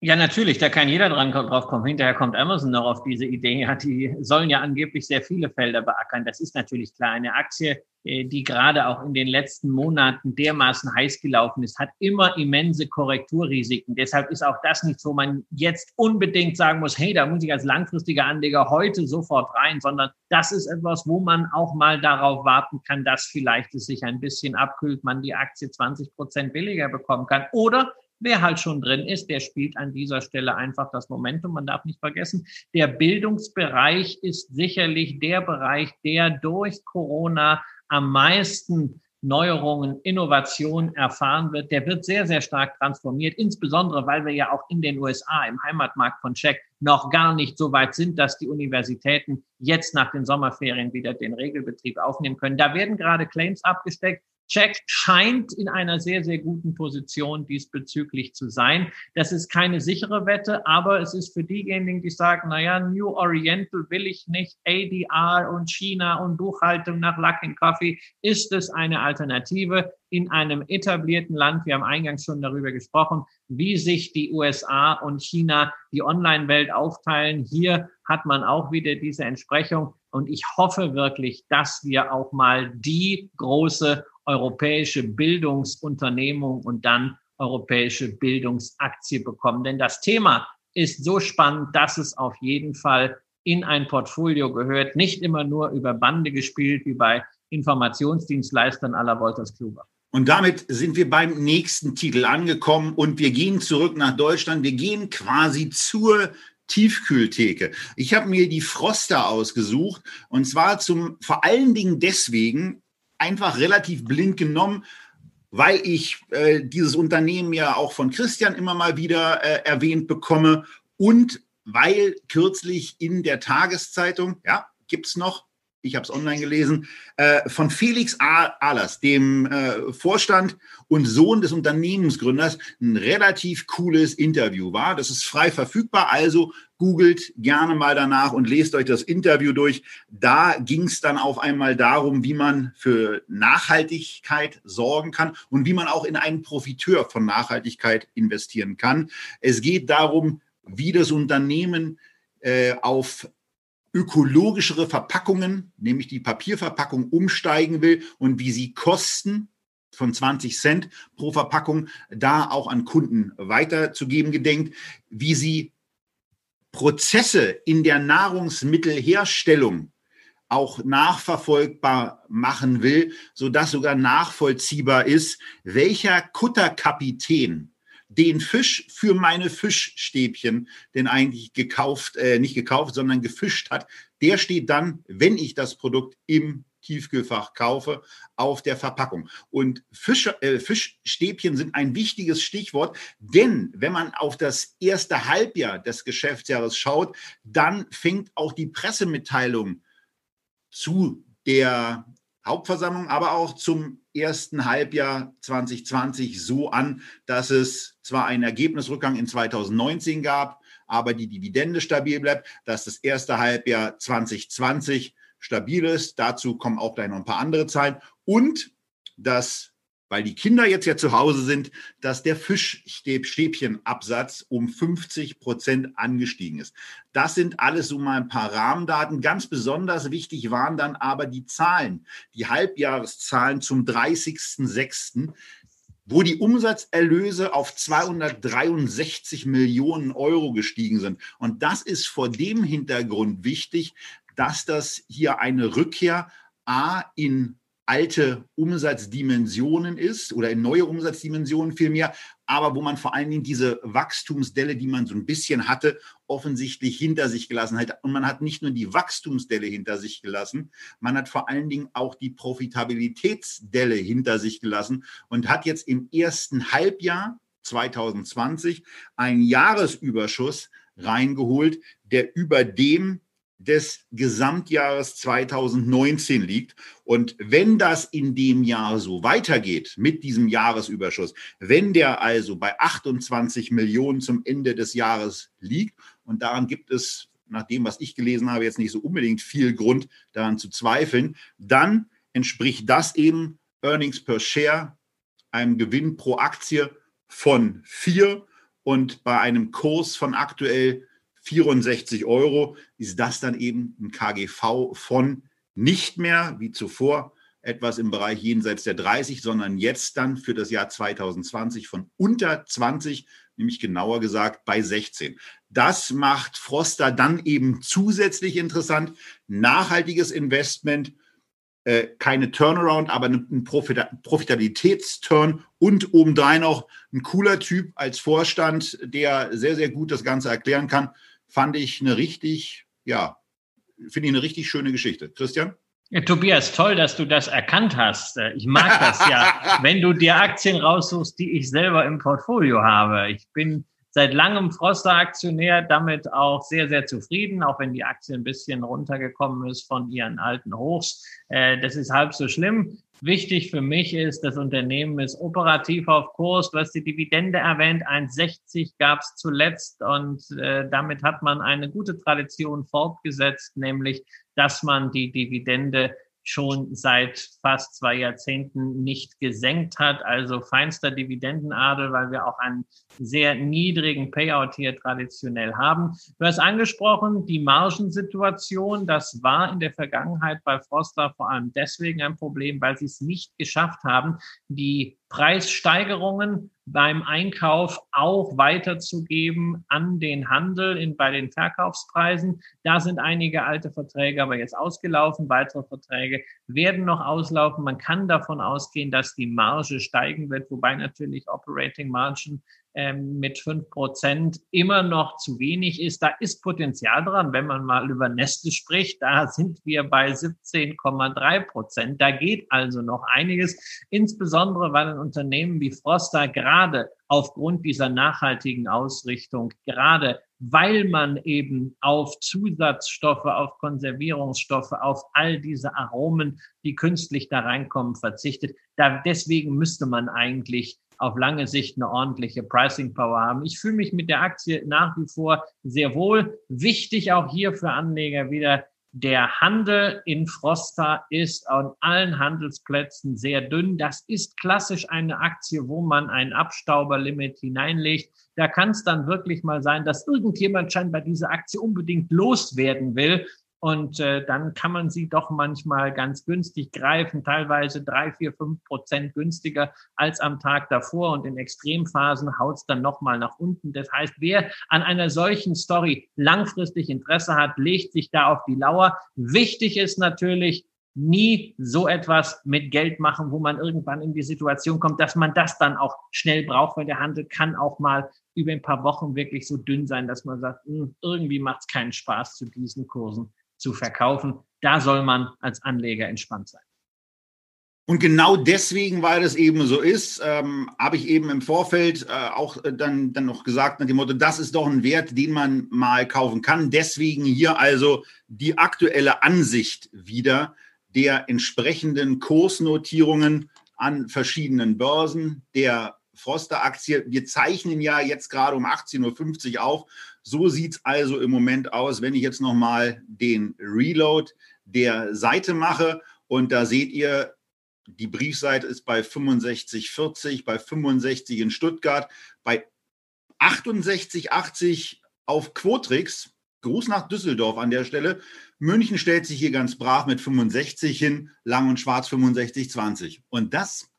Ja, natürlich, da kann jeder dran drauf kommen. Hinterher kommt Amazon noch auf diese Idee. Ja, die sollen ja angeblich sehr viele Felder beackern. Das ist natürlich klar. Eine Aktie, äh, die gerade auch in den letzten Monaten dermaßen heiß gelaufen ist, hat immer immense Korrekturrisiken. Deshalb ist auch das nicht so, man jetzt unbedingt sagen muss, hey, da muss ich als langfristiger Anleger heute sofort rein, sondern das ist etwas, wo man auch mal darauf warten kann, dass vielleicht es sich ein bisschen abkühlt, man die Aktie 20 Prozent billiger bekommen kann. Oder Wer halt schon drin ist, der spielt an dieser Stelle einfach das Momentum. Man darf nicht vergessen, der Bildungsbereich ist sicherlich der Bereich, der durch Corona am meisten Neuerungen, Innovation erfahren wird, der wird sehr, sehr stark transformiert, insbesondere weil wir ja auch in den USA im Heimatmarkt von Check noch gar nicht so weit sind, dass die Universitäten jetzt nach den Sommerferien wieder den Regelbetrieb aufnehmen können. Da werden gerade Claims abgesteckt, Check scheint in einer sehr, sehr guten Position diesbezüglich zu sein. Das ist keine sichere Wette, aber es ist für diejenigen, die sagen, naja, New Oriental will ich nicht, ADR und China und Buchhaltung nach Luckin Coffee, ist es eine Alternative in einem etablierten Land. Wir haben eingangs schon darüber gesprochen, wie sich die USA und China die Online-Welt aufteilen. Hier hat man auch wieder diese Entsprechung. Und ich hoffe wirklich, dass wir auch mal die große europäische Bildungsunternehmung und dann europäische Bildungsaktie bekommen. Denn das Thema ist so spannend, dass es auf jeden Fall in ein Portfolio gehört, nicht immer nur über Bande gespielt wie bei Informationsdienstleistern aller Wolters Kluwer. Und damit sind wir beim nächsten Titel angekommen und wir gehen zurück nach Deutschland. Wir gehen quasi zur Tiefkühltheke. Ich habe mir die Froster ausgesucht und zwar zum vor allen Dingen deswegen einfach relativ blind genommen, weil ich äh, dieses Unternehmen ja auch von Christian immer mal wieder äh, erwähnt bekomme und weil kürzlich in der Tageszeitung, ja, gibt es noch, ich habe es online gelesen, äh, von Felix Ahlers, dem äh, Vorstand und Sohn des Unternehmensgründers, ein relativ cooles Interview war. Das ist frei verfügbar, also googelt gerne mal danach und lest euch das Interview durch. Da ging es dann auf einmal darum, wie man für Nachhaltigkeit sorgen kann und wie man auch in einen Profiteur von Nachhaltigkeit investieren kann. Es geht darum, wie das Unternehmen äh, auf ökologischere Verpackungen, nämlich die Papierverpackung, umsteigen will und wie sie Kosten von 20 Cent pro Verpackung da auch an Kunden weiterzugeben gedenkt, wie sie Prozesse in der Nahrungsmittelherstellung auch nachverfolgbar machen will, sodass sogar nachvollziehbar ist, welcher Kutterkapitän den Fisch für meine Fischstäbchen denn eigentlich gekauft, äh, nicht gekauft, sondern gefischt hat, der steht dann, wenn ich das Produkt im Tiefkühlfach kaufe, auf der Verpackung. Und Fisch, äh, Fischstäbchen sind ein wichtiges Stichwort, denn wenn man auf das erste Halbjahr des Geschäftsjahres schaut, dann fängt auch die Pressemitteilung zu der Hauptversammlung, aber auch zum ersten Halbjahr 2020 so an, dass es zwar einen Ergebnisrückgang in 2019 gab, aber die Dividende stabil bleibt, dass das erste Halbjahr 2020 stabil ist. Dazu kommen auch gleich noch ein paar andere Zahlen und dass weil die Kinder jetzt ja zu Hause sind, dass der Fischstäbchenabsatz um 50 Prozent angestiegen ist. Das sind alles so mal ein paar Rahmendaten. Ganz besonders wichtig waren dann aber die Zahlen, die Halbjahreszahlen zum 30.06., wo die Umsatzerlöse auf 263 Millionen Euro gestiegen sind. Und das ist vor dem Hintergrund wichtig, dass das hier eine Rückkehr A in alte Umsatzdimensionen ist oder in neue Umsatzdimensionen vielmehr, aber wo man vor allen Dingen diese Wachstumsdelle, die man so ein bisschen hatte, offensichtlich hinter sich gelassen hat. Und man hat nicht nur die Wachstumsdelle hinter sich gelassen, man hat vor allen Dingen auch die Profitabilitätsdelle hinter sich gelassen und hat jetzt im ersten Halbjahr 2020 einen Jahresüberschuss reingeholt, der über dem des Gesamtjahres 2019 liegt. Und wenn das in dem Jahr so weitergeht mit diesem Jahresüberschuss, wenn der also bei 28 Millionen zum Ende des Jahres liegt, und daran gibt es nach dem, was ich gelesen habe, jetzt nicht so unbedingt viel Grund daran zu zweifeln, dann entspricht das eben Earnings per Share einem Gewinn pro Aktie von vier und bei einem Kurs von aktuell 64 Euro ist das dann eben ein KGV von nicht mehr wie zuvor etwas im Bereich jenseits der 30, sondern jetzt dann für das Jahr 2020 von unter 20, nämlich genauer gesagt bei 16. Das macht Froster dann eben zusätzlich interessant. Nachhaltiges Investment, äh, keine Turnaround, aber ein Profitabilitätsturn und obendrein noch ein cooler Typ als Vorstand, der sehr, sehr gut das Ganze erklären kann fand ich eine richtig, ja, finde ich eine richtig schöne Geschichte. Christian? Ja, Tobias, toll, dass du das erkannt hast. Äh, ich mag das ja, [LAUGHS] wenn du dir Aktien raussuchst, die ich selber im Portfolio habe. Ich bin seit langem Froster-Aktionär, damit auch sehr, sehr zufrieden, auch wenn die Aktie ein bisschen runtergekommen ist von ihren alten Hochs. Äh, das ist halb so schlimm. Wichtig für mich ist, das Unternehmen ist operativ auf Kurs. Du hast die Dividende erwähnt, 1,60 gab es zuletzt und äh, damit hat man eine gute Tradition fortgesetzt, nämlich dass man die Dividende schon seit fast zwei Jahrzehnten nicht gesenkt hat. Also feinster Dividendenadel, weil wir auch einen sehr niedrigen Payout hier traditionell haben. Du hast angesprochen, die Margensituation. Das war in der Vergangenheit bei Froster vor allem deswegen ein Problem, weil sie es nicht geschafft haben, die Preissteigerungen beim Einkauf auch weiterzugeben an den Handel in, bei den Verkaufspreisen. Da sind einige alte Verträge aber jetzt ausgelaufen. Weitere Verträge werden noch auslaufen. Man kann davon ausgehen, dass die Marge steigen wird, wobei natürlich Operating Margin ähm, mit fünf Prozent immer noch zu wenig ist. Da ist Potenzial dran, wenn man mal über Neste spricht. Da sind wir bei 17,3 Prozent. Da geht also noch einiges, insbesondere weil ein Unternehmen wie Froster gerade aufgrund dieser nachhaltigen Ausrichtung, gerade weil man eben auf Zusatzstoffe, auf Konservierungsstoffe, auf all diese Aromen, die künstlich da reinkommen, verzichtet. Da, deswegen müsste man eigentlich auf lange Sicht eine ordentliche Pricing Power haben. Ich fühle mich mit der Aktie nach wie vor sehr wohl. Wichtig auch hier für Anleger wieder, der Handel in Frosta ist an allen Handelsplätzen sehr dünn. Das ist klassisch eine Aktie, wo man ein Abstauberlimit hineinlegt. Da kann es dann wirklich mal sein, dass irgendjemand scheinbar diese Aktie unbedingt loswerden will und äh, dann kann man sie doch manchmal ganz günstig greifen, teilweise drei, vier, fünf Prozent günstiger als am Tag davor. Und in Extremphasen haut es dann nochmal nach unten. Das heißt, wer an einer solchen Story langfristig Interesse hat, legt sich da auf die Lauer. Wichtig ist natürlich, nie so etwas mit Geld machen, wo man irgendwann in die Situation kommt, dass man das dann auch schnell braucht, weil der Handel kann auch mal über ein paar Wochen wirklich so dünn sein, dass man sagt, hm, irgendwie macht es keinen Spaß zu diesen Kursen zu verkaufen. Da soll man als Anleger entspannt sein. Und genau deswegen, weil es eben so ist, ähm, habe ich eben im Vorfeld äh, auch äh, dann, dann noch gesagt nach dem Motto, das ist doch ein Wert, den man mal kaufen kann. Deswegen hier also die aktuelle Ansicht wieder der entsprechenden Kursnotierungen an verschiedenen Börsen der Froster-Aktie. Wir zeichnen ja jetzt gerade um 18.50 Uhr auf so sieht es also im Moment aus, wenn ich jetzt nochmal den Reload der Seite mache und da seht ihr, die Briefseite ist bei 65,40, bei 65 in Stuttgart, bei 68,80 auf Quotrix. Gruß nach Düsseldorf an der Stelle. München stellt sich hier ganz brav mit 65 hin, lang und schwarz 65,20. Und das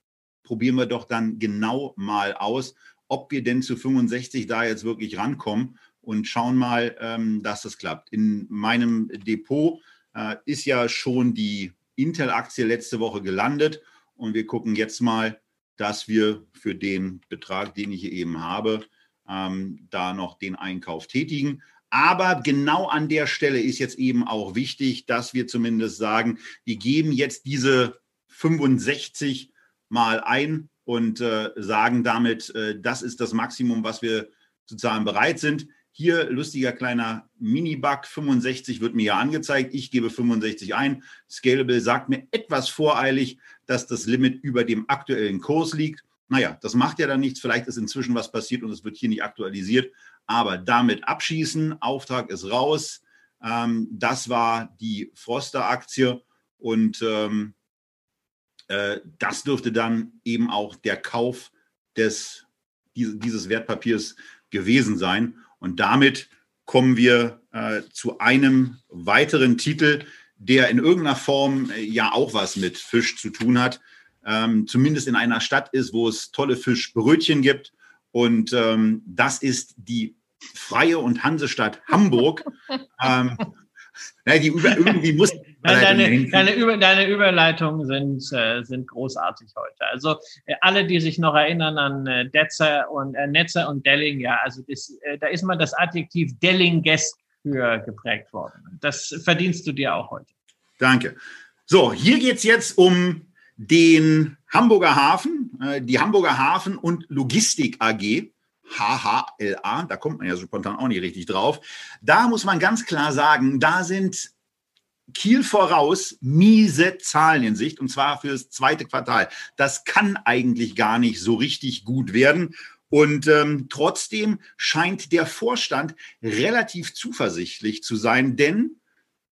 probieren wir doch dann genau mal aus, ob wir denn zu 65 da jetzt wirklich rankommen und schauen mal, ähm, dass das klappt. In meinem Depot äh, ist ja schon die Intel-Aktie letzte Woche gelandet und wir gucken jetzt mal, dass wir für den Betrag, den ich hier eben habe, ähm, da noch den Einkauf tätigen. Aber genau an der Stelle ist jetzt eben auch wichtig, dass wir zumindest sagen, wir geben jetzt diese 65 mal ein und äh, sagen damit, äh, das ist das Maximum, was wir zu zahlen bereit sind. Hier lustiger kleiner Mini-Bug, 65 wird mir ja angezeigt, ich gebe 65 ein. Scalable sagt mir etwas voreilig, dass das Limit über dem aktuellen Kurs liegt. Naja, das macht ja dann nichts. Vielleicht ist inzwischen was passiert und es wird hier nicht aktualisiert. Aber damit abschießen, Auftrag ist raus. Ähm, das war die Froster-Aktie und ähm, äh, das dürfte dann eben auch der Kauf des, dieses Wertpapiers gewesen sein. Und damit kommen wir äh, zu einem weiteren Titel, der in irgendeiner Form äh, ja auch was mit Fisch zu tun hat. Ähm, zumindest in einer Stadt ist, wo es tolle Fischbrötchen gibt. Und ähm, das ist die Freie und Hansestadt Hamburg. [LAUGHS] ähm, na, die über, irgendwie muss. [LAUGHS] deine, deine, Über, deine Überleitungen sind, äh, sind großartig heute. Also äh, alle, die sich noch erinnern an äh, Detzer und äh, Netzer und Delling, ja, also das, äh, da ist mal das Adjektiv Dellingesk für geprägt worden. Das verdienst du dir auch heute. Danke. So, hier geht es jetzt um den Hamburger Hafen, äh, die Hamburger Hafen und Logistik AG. HHLA, da kommt man ja so spontan auch nicht richtig drauf. Da muss man ganz klar sagen, da sind Kiel voraus miese Zahlen in Sicht und zwar für das zweite Quartal. Das kann eigentlich gar nicht so richtig gut werden. Und ähm, trotzdem scheint der Vorstand relativ zuversichtlich zu sein, denn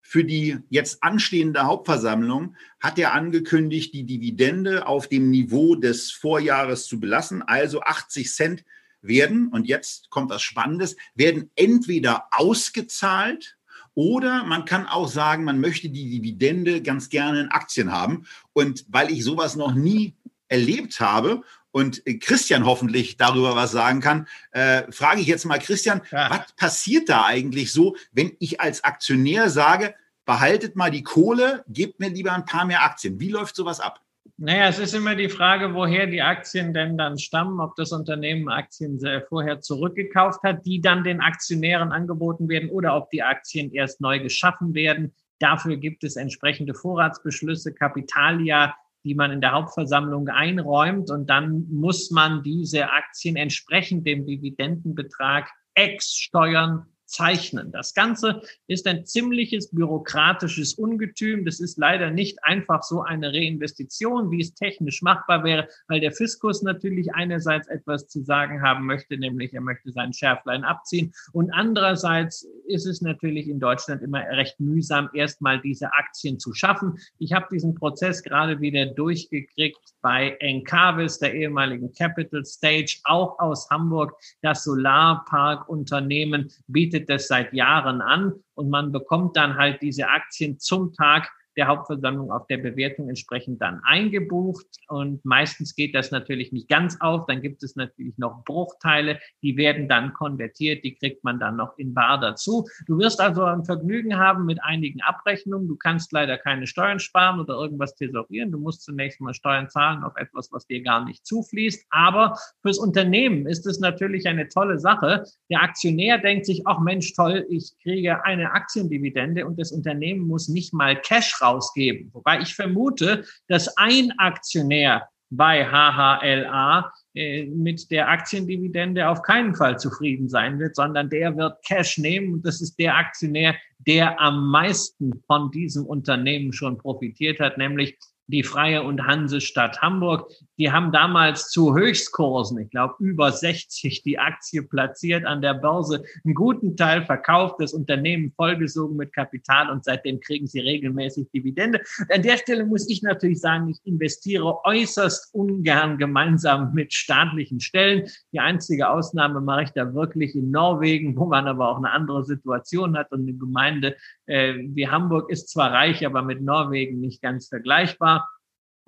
für die jetzt anstehende Hauptversammlung hat er angekündigt, die Dividende auf dem Niveau des Vorjahres zu belassen, also 80 Cent werden, und jetzt kommt was Spannendes, werden entweder ausgezahlt oder man kann auch sagen, man möchte die Dividende ganz gerne in Aktien haben. Und weil ich sowas noch nie erlebt habe und Christian hoffentlich darüber was sagen kann, äh, frage ich jetzt mal Christian, ja. was passiert da eigentlich so, wenn ich als Aktionär sage, behaltet mal die Kohle, gebt mir lieber ein paar mehr Aktien. Wie läuft sowas ab? Naja, es ist immer die Frage, woher die Aktien denn dann stammen, ob das Unternehmen Aktien vorher zurückgekauft hat, die dann den Aktionären angeboten werden oder ob die Aktien erst neu geschaffen werden. Dafür gibt es entsprechende Vorratsbeschlüsse, Kapitalia, die man in der Hauptversammlung einräumt und dann muss man diese Aktien entsprechend dem Dividendenbetrag ex Steuern zeichnen. Das Ganze ist ein ziemliches bürokratisches Ungetüm. Das ist leider nicht einfach so eine Reinvestition, wie es technisch machbar wäre, weil der Fiskus natürlich einerseits etwas zu sagen haben möchte, nämlich er möchte sein Schärflein abziehen und andererseits ist es natürlich in Deutschland immer recht mühsam, erstmal diese Aktien zu schaffen. Ich habe diesen Prozess gerade wieder durchgekriegt bei Encavis, der ehemaligen Capital Stage, auch aus Hamburg. Das Solarparkunternehmen bietet bietet das seit Jahren an und man bekommt dann halt diese Aktien zum Tag der Hauptversammlung auf der Bewertung entsprechend dann eingebucht. Und meistens geht das natürlich nicht ganz auf. Dann gibt es natürlich noch Bruchteile, die werden dann konvertiert, die kriegt man dann noch in Bar dazu. Du wirst also ein Vergnügen haben mit einigen Abrechnungen. Du kannst leider keine Steuern sparen oder irgendwas tesorieren. Du musst zunächst mal Steuern zahlen auf etwas, was dir gar nicht zufließt. Aber fürs Unternehmen ist es natürlich eine tolle Sache. Der Aktionär denkt sich, ach Mensch, toll, ich kriege eine Aktiendividende und das Unternehmen muss nicht mal Cash rausgeben. Wobei ich vermute, dass ein Aktionär bei HHLA äh, mit der Aktiendividende auf keinen Fall zufrieden sein wird, sondern der wird Cash nehmen und das ist der Aktionär, der am meisten von diesem Unternehmen schon profitiert hat, nämlich die Freie und Hansestadt Hamburg. Die haben damals zu Höchstkursen, ich glaube über 60, die Aktie platziert an der Börse, einen guten Teil verkauft, das Unternehmen vollgesogen mit Kapital und seitdem kriegen sie regelmäßig Dividende. An der Stelle muss ich natürlich sagen, ich investiere äußerst ungern gemeinsam mit staatlichen Stellen. Die einzige Ausnahme mache ich da wirklich in Norwegen, wo man aber auch eine andere Situation hat und eine Gemeinde äh, wie Hamburg ist zwar reich, aber mit Norwegen nicht ganz vergleichbar.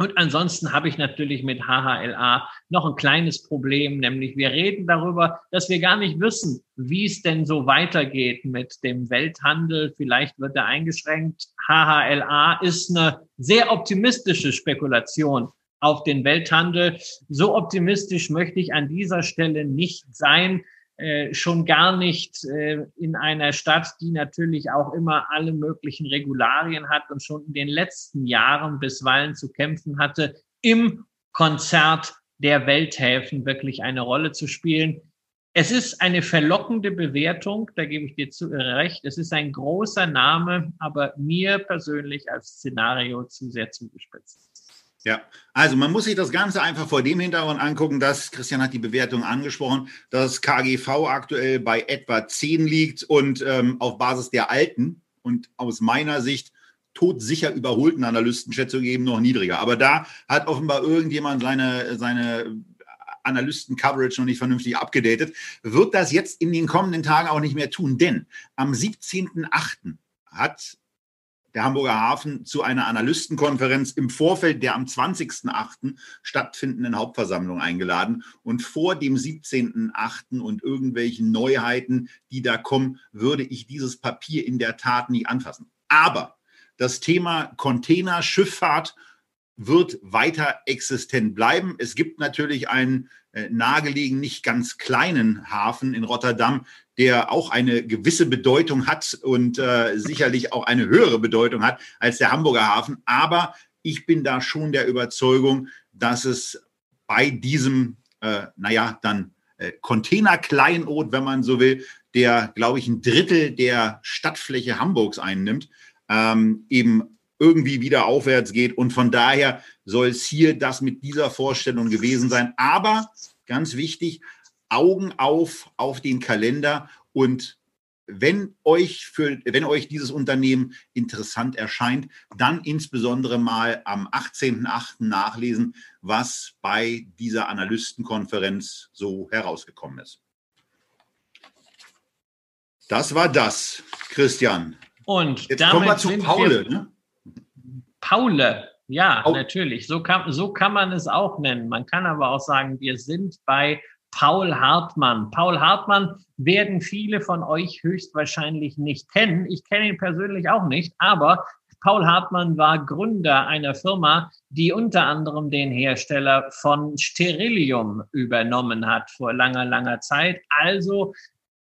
Und ansonsten habe ich natürlich mit HHLA noch ein kleines Problem, nämlich wir reden darüber, dass wir gar nicht wissen, wie es denn so weitergeht mit dem Welthandel. Vielleicht wird er eingeschränkt. HHLA ist eine sehr optimistische Spekulation auf den Welthandel. So optimistisch möchte ich an dieser Stelle nicht sein. Äh, schon gar nicht äh, in einer Stadt, die natürlich auch immer alle möglichen Regularien hat und schon in den letzten Jahren bisweilen zu kämpfen hatte, im Konzert der Welthäfen wirklich eine Rolle zu spielen. Es ist eine verlockende Bewertung, da gebe ich dir zu, äh, recht. Es ist ein großer Name, aber mir persönlich als Szenario zu sehr zugespitzt. Ja, also man muss sich das Ganze einfach vor dem Hintergrund angucken, dass, Christian hat die Bewertung angesprochen, dass KGV aktuell bei etwa 10 liegt und ähm, auf Basis der alten und aus meiner Sicht todsicher überholten Analystenschätzung eben noch niedriger. Aber da hat offenbar irgendjemand seine, seine Analysten-Coverage noch nicht vernünftig abgedatet, wird das jetzt in den kommenden Tagen auch nicht mehr tun. Denn am 17.8. hat der Hamburger Hafen zu einer Analystenkonferenz im Vorfeld der am 20.08. stattfindenden Hauptversammlung eingeladen. Und vor dem 17.08. und irgendwelchen Neuheiten, die da kommen, würde ich dieses Papier in der Tat nicht anfassen. Aber das Thema Container, Schifffahrt wird weiter existent bleiben. Es gibt natürlich einen äh, nahegelegen, nicht ganz kleinen Hafen in Rotterdam, der auch eine gewisse Bedeutung hat und äh, sicherlich auch eine höhere Bedeutung hat als der Hamburger Hafen. Aber ich bin da schon der Überzeugung, dass es bei diesem, äh, naja, dann äh, Container-Kleinod, wenn man so will, der, glaube ich, ein Drittel der Stadtfläche Hamburgs einnimmt, ähm, eben irgendwie wieder aufwärts geht. Und von daher soll es hier das mit dieser Vorstellung gewesen sein. Aber ganz wichtig, Augen auf auf den Kalender und wenn euch für, wenn euch dieses Unternehmen interessant erscheint, dann insbesondere mal am 18.08. nachlesen, was bei dieser Analystenkonferenz so herausgekommen ist. Das war das, Christian. Und jetzt kommen wir zu Paule. Ne? Paule, Ja, auch. natürlich. So kann, so kann man es auch nennen. Man kann aber auch sagen, wir sind bei Paul Hartmann. Paul Hartmann werden viele von euch höchstwahrscheinlich nicht kennen. Ich kenne ihn persönlich auch nicht, aber Paul Hartmann war Gründer einer Firma, die unter anderem den Hersteller von Sterilium übernommen hat vor langer, langer Zeit. Also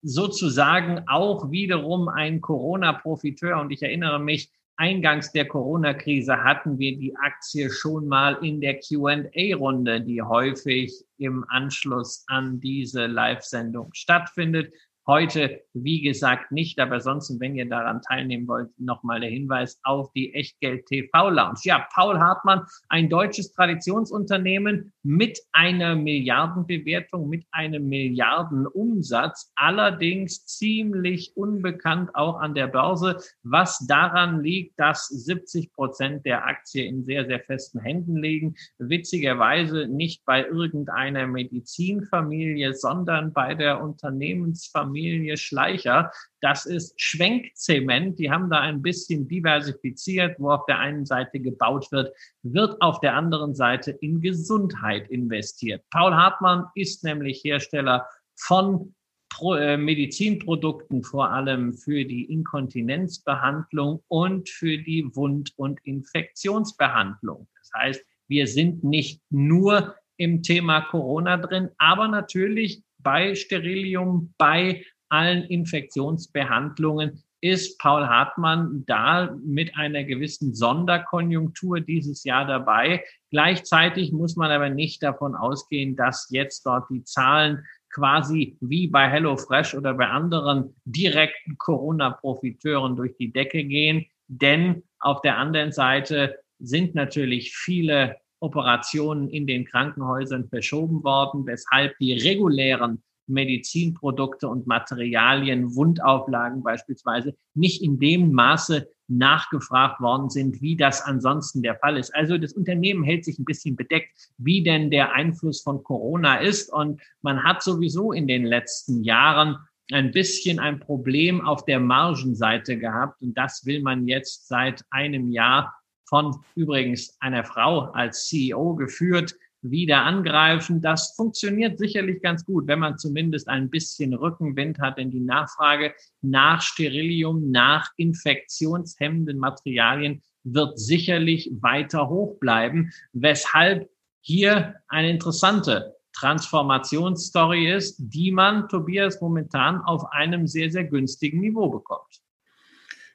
sozusagen auch wiederum ein Corona-Profiteur. Und ich erinnere mich, eingangs der Corona-Krise hatten wir die Aktie schon mal in der QA-Runde, die häufig im Anschluss an diese Live-Sendung stattfindet. Heute, wie gesagt, nicht, aber sonst, wenn ihr daran teilnehmen wollt, nochmal der Hinweis auf die Echtgeld TV Lounge. Ja, Paul Hartmann, ein deutsches Traditionsunternehmen mit einer Milliardenbewertung, mit einem Milliardenumsatz, allerdings ziemlich unbekannt auch an der Börse, was daran liegt, dass 70 Prozent der Aktie in sehr, sehr festen Händen liegen. Witzigerweise nicht bei irgendeiner Medizinfamilie, sondern bei der Unternehmensfamilie Familie Schleicher. Das ist Schwenkzement. Die haben da ein bisschen diversifiziert, wo auf der einen Seite gebaut wird, wird auf der anderen Seite in Gesundheit investiert. Paul Hartmann ist nämlich Hersteller von äh, Medizinprodukten, vor allem für die Inkontinenzbehandlung und für die Wund- und Infektionsbehandlung. Das heißt, wir sind nicht nur im Thema Corona drin, aber natürlich bei Sterilium, bei allen Infektionsbehandlungen ist Paul Hartmann da mit einer gewissen Sonderkonjunktur dieses Jahr dabei. Gleichzeitig muss man aber nicht davon ausgehen, dass jetzt dort die Zahlen quasi wie bei HelloFresh oder bei anderen direkten Corona-Profiteuren durch die Decke gehen. Denn auf der anderen Seite sind natürlich viele Operationen in den Krankenhäusern verschoben worden, weshalb die regulären Medizinprodukte und Materialien, Wundauflagen beispielsweise, nicht in dem Maße nachgefragt worden sind, wie das ansonsten der Fall ist. Also das Unternehmen hält sich ein bisschen bedeckt, wie denn der Einfluss von Corona ist. Und man hat sowieso in den letzten Jahren ein bisschen ein Problem auf der Margenseite gehabt. Und das will man jetzt seit einem Jahr von übrigens einer Frau als CEO geführt, wieder angreifen. Das funktioniert sicherlich ganz gut, wenn man zumindest ein bisschen Rückenwind hat, denn die Nachfrage nach Sterilium, nach infektionshemmenden Materialien wird sicherlich weiter hoch bleiben, weshalb hier eine interessante Transformationsstory ist, die man, Tobias, momentan auf einem sehr, sehr günstigen Niveau bekommt.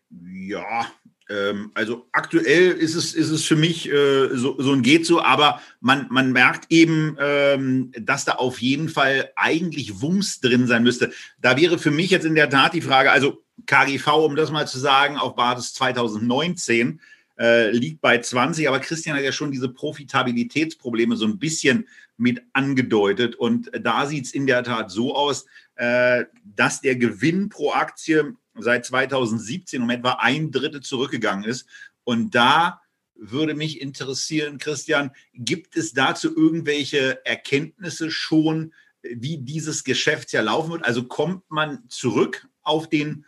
Ja, also aktuell ist es, ist es für mich äh, so, so ein geht so, aber man, man merkt eben, ähm, dass da auf jeden Fall eigentlich Wumms drin sein müsste. Da wäre für mich jetzt in der Tat die Frage, also KGV, um das mal zu sagen, auf Basis 2019 äh, liegt bei 20, aber Christian hat ja schon diese Profitabilitätsprobleme so ein bisschen mit angedeutet und da sieht es in der Tat so aus, äh, dass der Gewinn pro Aktie seit 2017 um etwa ein Drittel zurückgegangen ist. Und da würde mich interessieren, Christian, gibt es dazu irgendwelche Erkenntnisse schon, wie dieses Geschäftsjahr laufen wird? Also kommt man zurück auf den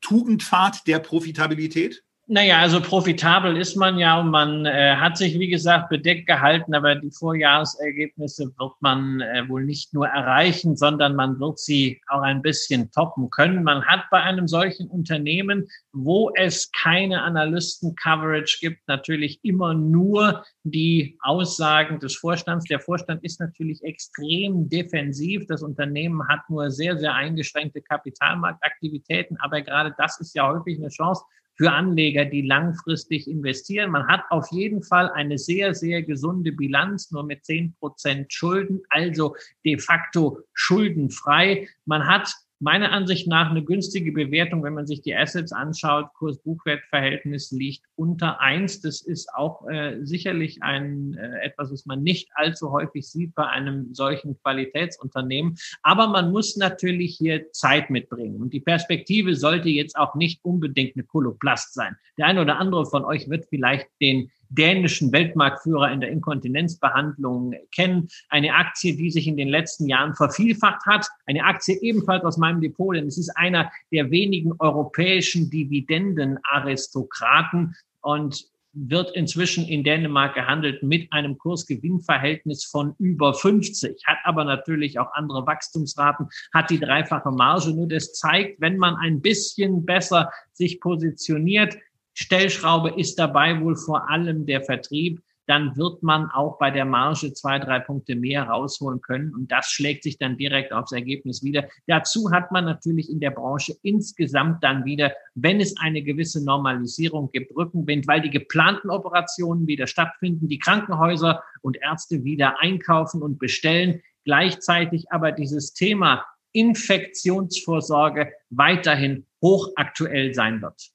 Tugendpfad der Profitabilität? Naja, also profitabel ist man ja und man äh, hat sich, wie gesagt, bedeckt gehalten, aber die Vorjahresergebnisse wird man äh, wohl nicht nur erreichen, sondern man wird sie auch ein bisschen toppen können. Man hat bei einem solchen Unternehmen, wo es keine Analysten-Coverage gibt, natürlich immer nur die Aussagen des Vorstands. Der Vorstand ist natürlich extrem defensiv. Das Unternehmen hat nur sehr, sehr eingeschränkte Kapitalmarktaktivitäten, aber gerade das ist ja häufig eine Chance für Anleger, die langfristig investieren. Man hat auf jeden Fall eine sehr, sehr gesunde Bilanz, nur mit zehn Prozent Schulden, also de facto schuldenfrei. Man hat meiner Ansicht nach eine günstige Bewertung, wenn man sich die Assets anschaut. Kurs-Buchwert-Verhältnis liegt unter eins. Das ist auch äh, sicherlich ein äh, etwas, was man nicht allzu häufig sieht bei einem solchen Qualitätsunternehmen. Aber man muss natürlich hier Zeit mitbringen. Und die Perspektive sollte jetzt auch nicht unbedingt eine Koloplast sein. Der eine oder andere von euch wird vielleicht den dänischen Weltmarktführer in der Inkontinenzbehandlung kennen. Eine Aktie, die sich in den letzten Jahren vervielfacht hat. Eine Aktie ebenfalls aus meinem Depot, denn es ist einer der wenigen europäischen Dividendenaristokraten. Und wird inzwischen in Dänemark gehandelt mit einem Kursgewinnverhältnis von über 50, hat aber natürlich auch andere Wachstumsraten, hat die dreifache Marge. Nur das zeigt, wenn man ein bisschen besser sich positioniert, Stellschraube ist dabei wohl vor allem der Vertrieb dann wird man auch bei der Marge zwei, drei Punkte mehr rausholen können. Und das schlägt sich dann direkt aufs Ergebnis wieder. Dazu hat man natürlich in der Branche insgesamt dann wieder, wenn es eine gewisse Normalisierung gibt, Rückenwind, weil die geplanten Operationen wieder stattfinden, die Krankenhäuser und Ärzte wieder einkaufen und bestellen. Gleichzeitig aber dieses Thema Infektionsvorsorge weiterhin hochaktuell sein wird.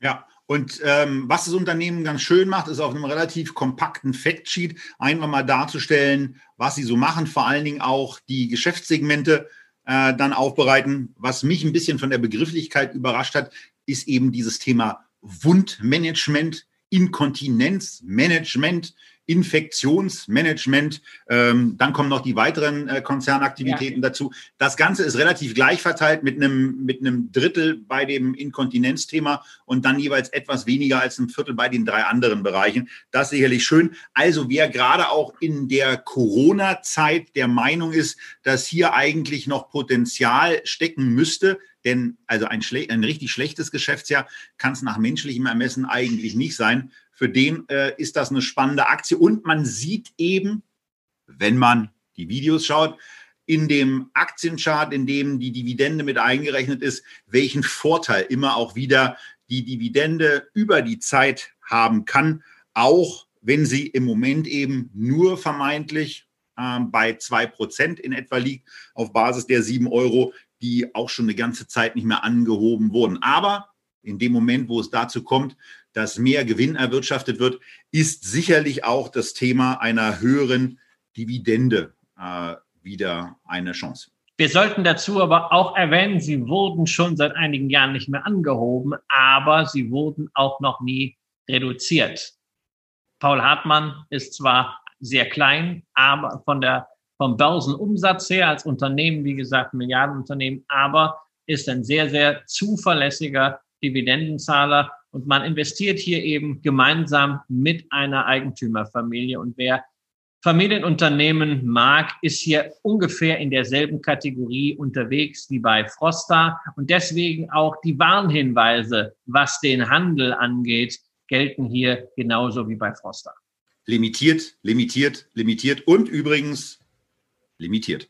Ja, und ähm, was das Unternehmen ganz schön macht, ist auf einem relativ kompakten Factsheet einfach mal darzustellen, was sie so machen, vor allen Dingen auch die Geschäftssegmente äh, dann aufbereiten. Was mich ein bisschen von der Begrifflichkeit überrascht hat, ist eben dieses Thema Wundmanagement, Inkontinenzmanagement, Infektionsmanagement. Ähm, dann kommen noch die weiteren äh, Konzernaktivitäten ja. dazu. Das Ganze ist relativ gleich verteilt mit einem, mit einem Drittel bei dem Inkontinenzthema und dann jeweils etwas weniger als ein Viertel bei den drei anderen Bereichen. Das ist sicherlich schön. Also wer gerade auch in der Corona-Zeit der Meinung ist, dass hier eigentlich noch Potenzial stecken müsste, denn also ein, ein richtig schlechtes Geschäftsjahr kann es nach menschlichem Ermessen eigentlich nicht sein für den äh, ist das eine spannende Aktie. Und man sieht eben, wenn man die Videos schaut, in dem Aktienchart, in dem die Dividende mit eingerechnet ist, welchen Vorteil immer auch wieder die Dividende über die Zeit haben kann, auch wenn sie im Moment eben nur vermeintlich äh, bei 2% in etwa liegt, auf Basis der 7 Euro, die auch schon eine ganze Zeit nicht mehr angehoben wurden. Aber in dem Moment, wo es dazu kommt, dass mehr Gewinn erwirtschaftet wird, ist sicherlich auch das Thema einer höheren Dividende äh, wieder eine Chance. Wir sollten dazu aber auch erwähnen, sie wurden schon seit einigen Jahren nicht mehr angehoben, aber sie wurden auch noch nie reduziert. Paul Hartmann ist zwar sehr klein, aber von der, vom Börsenumsatz her als Unternehmen, wie gesagt, Milliardenunternehmen, aber ist ein sehr, sehr zuverlässiger Dividendenzahler und man investiert hier eben gemeinsam mit einer Eigentümerfamilie. Und wer Familienunternehmen mag, ist hier ungefähr in derselben Kategorie unterwegs wie bei Frosta. Und deswegen auch die Warnhinweise, was den Handel angeht, gelten hier genauso wie bei Frosta. Limitiert, limitiert, limitiert und übrigens limitiert.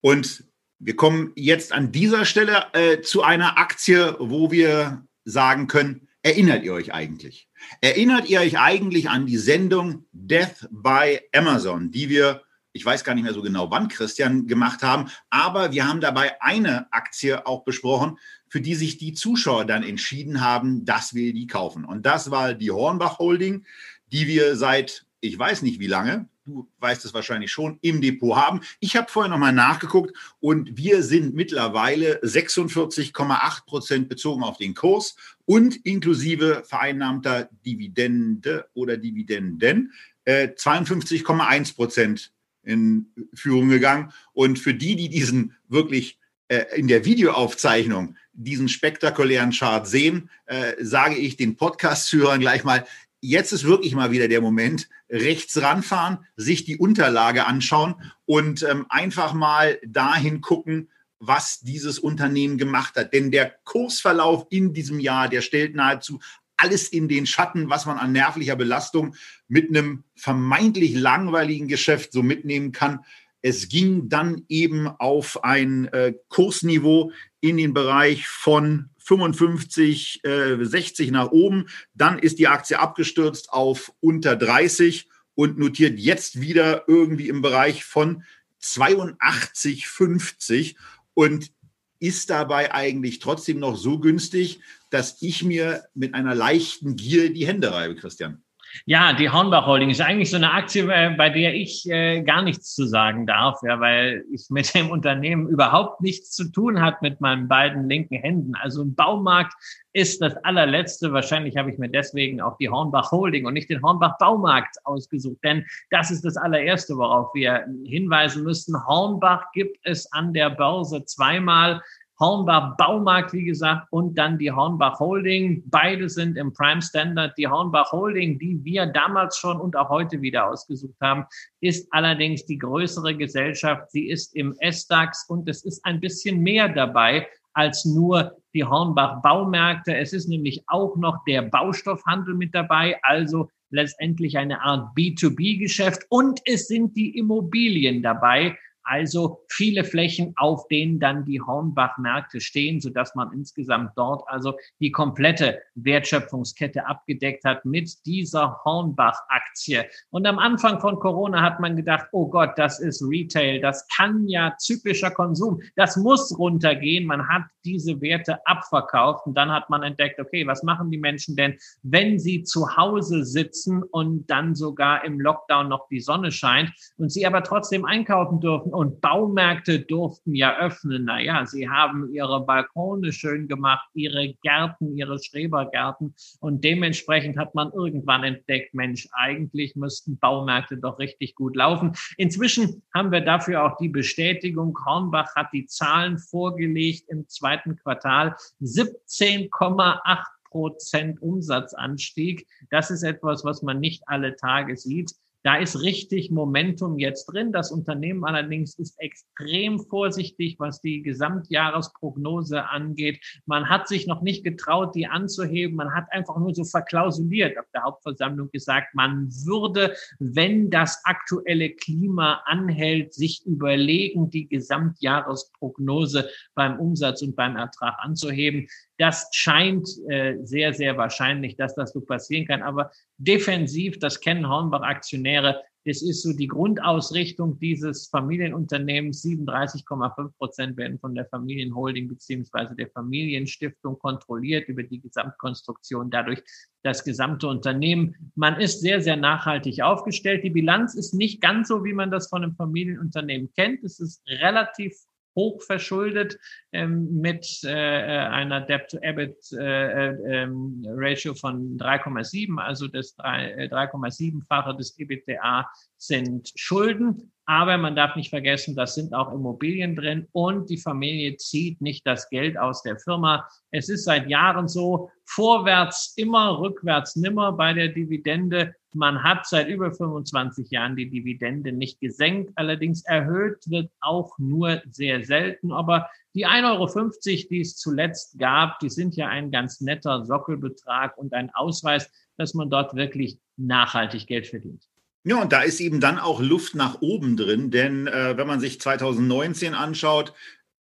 Und wir kommen jetzt an dieser Stelle äh, zu einer Aktie, wo wir sagen können, erinnert ihr euch eigentlich? Erinnert ihr euch eigentlich an die Sendung Death by Amazon, die wir, ich weiß gar nicht mehr so genau wann, Christian, gemacht haben, aber wir haben dabei eine Aktie auch besprochen, für die sich die Zuschauer dann entschieden haben, dass wir die kaufen. Und das war die Hornbach Holding, die wir seit, ich weiß nicht wie lange, du weißt es wahrscheinlich schon, im Depot haben. Ich habe vorher nochmal nachgeguckt und wir sind mittlerweile 46,8 Prozent bezogen auf den Kurs und inklusive vereinnahmter Dividende oder Dividenden äh, 52,1 Prozent in Führung gegangen. Und für die, die diesen wirklich äh, in der Videoaufzeichnung diesen spektakulären Chart sehen, äh, sage ich den Podcast-Hörern gleich mal, jetzt ist wirklich mal wieder der Moment, rechts ranfahren, sich die Unterlage anschauen und ähm, einfach mal dahin gucken, was dieses Unternehmen gemacht hat. Denn der Kursverlauf in diesem Jahr, der stellt nahezu alles in den Schatten, was man an nervlicher Belastung mit einem vermeintlich langweiligen Geschäft so mitnehmen kann. Es ging dann eben auf ein äh, Kursniveau in den Bereich von 55, äh, 60 nach oben. Dann ist die Aktie abgestürzt auf unter 30 und notiert jetzt wieder irgendwie im Bereich von 82,50 und ist dabei eigentlich trotzdem noch so günstig, dass ich mir mit einer leichten Gier die Hände reibe, Christian. Ja, die Hornbach Holding ist eigentlich so eine Aktie, äh, bei der ich äh, gar nichts zu sagen darf, ja, weil ich mit dem Unternehmen überhaupt nichts zu tun hat mit meinen beiden linken Händen. Also ein Baumarkt ist das allerletzte. Wahrscheinlich habe ich mir deswegen auch die Hornbach Holding und nicht den Hornbach Baumarkt ausgesucht, denn das ist das allererste, worauf wir hinweisen müssen. Hornbach gibt es an der Börse zweimal. Hornbach Baumarkt, wie gesagt, und dann die Hornbach Holding. Beide sind im Prime Standard. Die Hornbach Holding, die wir damals schon und auch heute wieder ausgesucht haben, ist allerdings die größere Gesellschaft. Sie ist im S-DAX und es ist ein bisschen mehr dabei als nur die Hornbach Baumärkte. Es ist nämlich auch noch der Baustoffhandel mit dabei, also letztendlich eine Art B2B-Geschäft und es sind die Immobilien dabei. Also viele Flächen, auf denen dann die Hornbach-Märkte stehen, so dass man insgesamt dort also die komplette Wertschöpfungskette abgedeckt hat mit dieser Hornbach-Aktie. Und am Anfang von Corona hat man gedacht, oh Gott, das ist Retail, das kann ja zyklischer Konsum, das muss runtergehen. Man hat diese Werte abverkauft und dann hat man entdeckt, okay, was machen die Menschen denn, wenn sie zu Hause sitzen und dann sogar im Lockdown noch die Sonne scheint und sie aber trotzdem einkaufen dürfen und Baumärkte durften ja öffnen. Naja, sie haben ihre Balkone schön gemacht, ihre Gärten, ihre Schrebergärten. Und dementsprechend hat man irgendwann entdeckt, Mensch, eigentlich müssten Baumärkte doch richtig gut laufen. Inzwischen haben wir dafür auch die Bestätigung. Hornbach hat die Zahlen vorgelegt im zweiten Quartal. 17,8 Prozent Umsatzanstieg. Das ist etwas, was man nicht alle Tage sieht. Da ist richtig Momentum jetzt drin. Das Unternehmen allerdings ist extrem vorsichtig, was die Gesamtjahresprognose angeht. Man hat sich noch nicht getraut, die anzuheben. Man hat einfach nur so verklausuliert auf der Hauptversammlung gesagt, man würde, wenn das aktuelle Klima anhält, sich überlegen, die Gesamtjahresprognose beim Umsatz und beim Ertrag anzuheben. Das scheint äh, sehr, sehr wahrscheinlich, dass das so passieren kann. Aber defensiv, das kennen Hornbach-Aktionäre, das ist so die Grundausrichtung dieses Familienunternehmens. 37,5 Prozent werden von der Familienholding beziehungsweise der Familienstiftung kontrolliert über die Gesamtkonstruktion, dadurch das gesamte Unternehmen. Man ist sehr, sehr nachhaltig aufgestellt. Die Bilanz ist nicht ganz so, wie man das von einem Familienunternehmen kennt. Es ist relativ hoch verschuldet ähm, mit äh, einer Debt-to-EBIT-Ratio äh, äh, von 3,7, also das 3,7-fache äh, des EBITDA sind Schulden. Aber man darf nicht vergessen, das sind auch Immobilien drin und die Familie zieht nicht das Geld aus der Firma. Es ist seit Jahren so, vorwärts immer, rückwärts nimmer bei der Dividende. Man hat seit über 25 Jahren die Dividende nicht gesenkt. Allerdings erhöht wird auch nur sehr selten. Aber die 1,50 Euro, die es zuletzt gab, die sind ja ein ganz netter Sockelbetrag und ein Ausweis, dass man dort wirklich nachhaltig Geld verdient. Ja, und da ist eben dann auch Luft nach oben drin, denn äh, wenn man sich 2019 anschaut,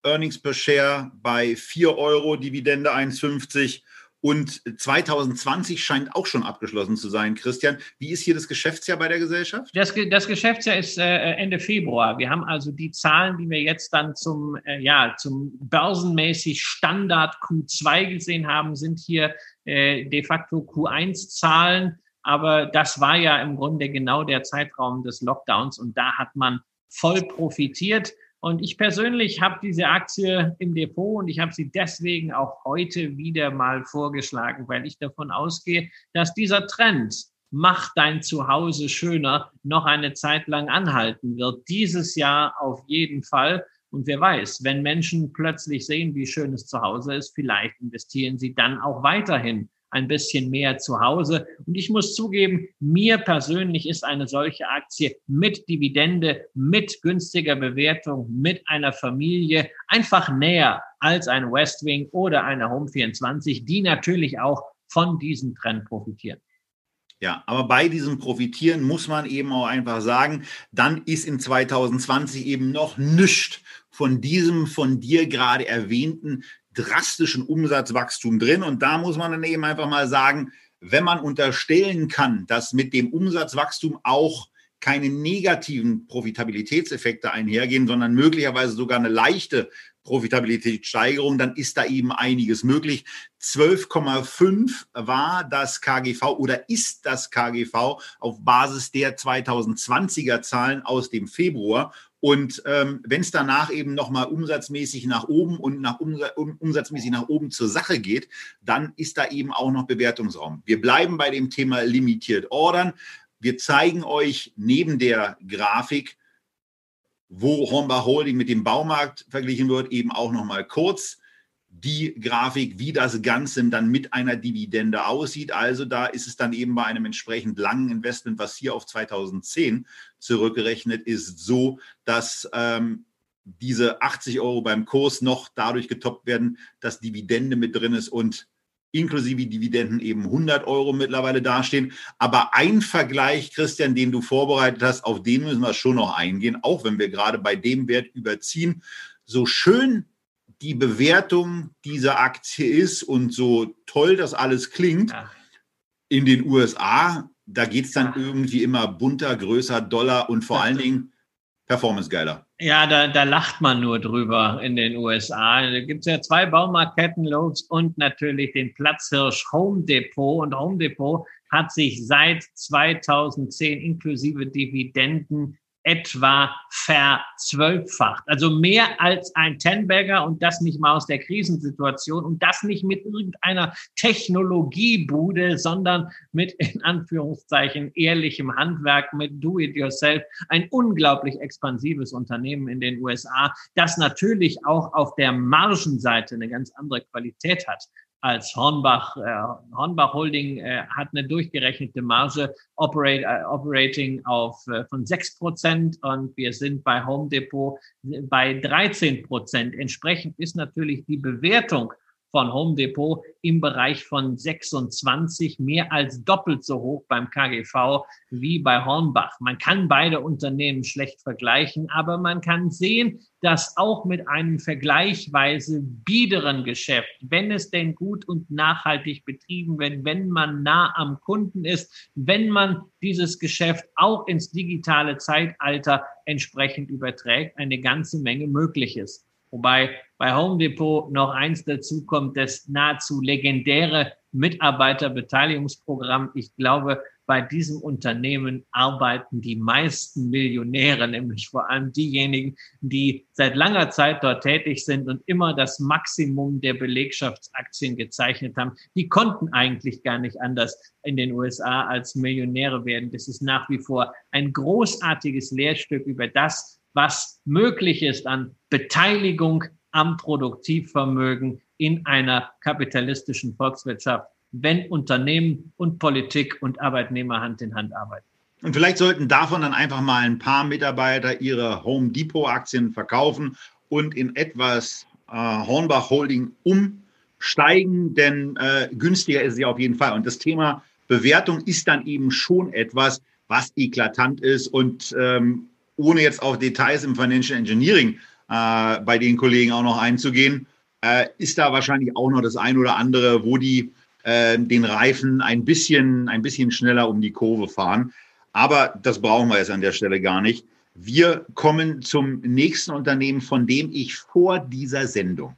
Earnings per Share bei 4 Euro, Dividende 1,50 und 2020 scheint auch schon abgeschlossen zu sein. Christian, wie ist hier das Geschäftsjahr bei der Gesellschaft? Das, das Geschäftsjahr ist äh, Ende Februar. Wir haben also die Zahlen, die wir jetzt dann zum, äh, ja, zum börsenmäßig Standard Q2 gesehen haben, sind hier äh, de facto Q1-Zahlen. Aber das war ja im Grunde genau der Zeitraum des Lockdowns und da hat man voll profitiert. Und ich persönlich habe diese Aktie im Depot und ich habe sie deswegen auch heute wieder mal vorgeschlagen, weil ich davon ausgehe, dass dieser Trend Mach dein Zuhause schöner noch eine Zeit lang anhalten wird. Dieses Jahr auf jeden Fall. Und wer weiß, wenn Menschen plötzlich sehen, wie schön es zu Hause ist, vielleicht investieren sie dann auch weiterhin ein bisschen mehr zu Hause. Und ich muss zugeben, mir persönlich ist eine solche Aktie mit Dividende, mit günstiger Bewertung, mit einer Familie einfach näher als ein Westwing oder eine Home24, die natürlich auch von diesem Trend profitieren. Ja, aber bei diesem Profitieren muss man eben auch einfach sagen, dann ist in 2020 eben noch nichts von diesem von dir gerade erwähnten drastischen Umsatzwachstum drin. Und da muss man dann eben einfach mal sagen, wenn man unterstellen kann, dass mit dem Umsatzwachstum auch keine negativen Profitabilitätseffekte einhergehen, sondern möglicherweise sogar eine leichte Profitabilitätssteigerung, dann ist da eben einiges möglich. 12,5 war das KGV oder ist das KGV auf Basis der 2020er Zahlen aus dem Februar. Und ähm, wenn es danach eben nochmal umsatzmäßig nach oben und nach Umsatz, um, umsatzmäßig nach oben zur Sache geht, dann ist da eben auch noch Bewertungsraum. Wir bleiben bei dem Thema limitiert Ordern. Wir zeigen euch neben der Grafik wo Hornbach Holding mit dem Baumarkt verglichen wird, eben auch nochmal kurz die Grafik, wie das Ganze dann mit einer Dividende aussieht. Also da ist es dann eben bei einem entsprechend langen Investment, was hier auf 2010 zurückgerechnet ist, so, dass ähm, diese 80 Euro beim Kurs noch dadurch getoppt werden, dass Dividende mit drin ist und inklusive Dividenden eben 100 Euro mittlerweile dastehen. Aber ein Vergleich, Christian, den du vorbereitet hast, auf den müssen wir schon noch eingehen, auch wenn wir gerade bei dem Wert überziehen. So schön die Bewertung dieser Aktie ist und so toll das alles klingt, ja. in den USA, da geht es dann ja. irgendwie immer bunter, größer, Dollar und vor allen Dingen Performance geiler. Ja, da, da lacht man nur drüber in den USA. Da gibt es ja zwei Baumarktketten, Lowe's und natürlich den Platzhirsch Home Depot. Und Home Depot hat sich seit 2010 inklusive Dividenden etwa verzwölffacht. Also mehr als ein Tenbagger und das nicht mal aus der Krisensituation und das nicht mit irgendeiner Technologiebude, sondern mit in Anführungszeichen ehrlichem Handwerk, mit Do-it-yourself. Ein unglaublich expansives Unternehmen in den USA, das natürlich auch auf der Margenseite eine ganz andere Qualität hat als Hornbach. Äh, Hornbach Holding äh, hat eine durchgerechnete Marge operate, äh, Operating auf, äh, von sechs Prozent und wir sind bei Home Depot bei 13 Prozent. Entsprechend ist natürlich die Bewertung von Home Depot im Bereich von 26, mehr als doppelt so hoch beim KGV wie bei Hornbach. Man kann beide Unternehmen schlecht vergleichen, aber man kann sehen, dass auch mit einem vergleichsweise biederen Geschäft, wenn es denn gut und nachhaltig betrieben wird, wenn man nah am Kunden ist, wenn man dieses Geschäft auch ins digitale Zeitalter entsprechend überträgt, eine ganze Menge möglich ist. Wobei bei Home Depot noch eins dazu kommt, das nahezu legendäre Mitarbeiterbeteiligungsprogramm. Ich glaube, bei diesem Unternehmen arbeiten die meisten Millionäre, nämlich vor allem diejenigen, die seit langer Zeit dort tätig sind und immer das Maximum der Belegschaftsaktien gezeichnet haben. Die konnten eigentlich gar nicht anders in den USA als Millionäre werden. Das ist nach wie vor ein großartiges Lehrstück über das, was möglich ist an Beteiligung am Produktivvermögen in einer kapitalistischen Volkswirtschaft, wenn Unternehmen und Politik und Arbeitnehmer Hand in Hand arbeiten. Und vielleicht sollten davon dann einfach mal ein paar Mitarbeiter ihre Home Depot Aktien verkaufen und in etwas äh, Hornbach Holding umsteigen, denn äh, günstiger ist sie auf jeden Fall. Und das Thema Bewertung ist dann eben schon etwas, was eklatant ist und ähm, ohne jetzt auf Details im Financial Engineering äh, bei den Kollegen auch noch einzugehen, äh, ist da wahrscheinlich auch noch das ein oder andere, wo die äh, den Reifen ein bisschen, ein bisschen schneller um die Kurve fahren. Aber das brauchen wir jetzt an der Stelle gar nicht. Wir kommen zum nächsten Unternehmen, von dem ich vor dieser Sendung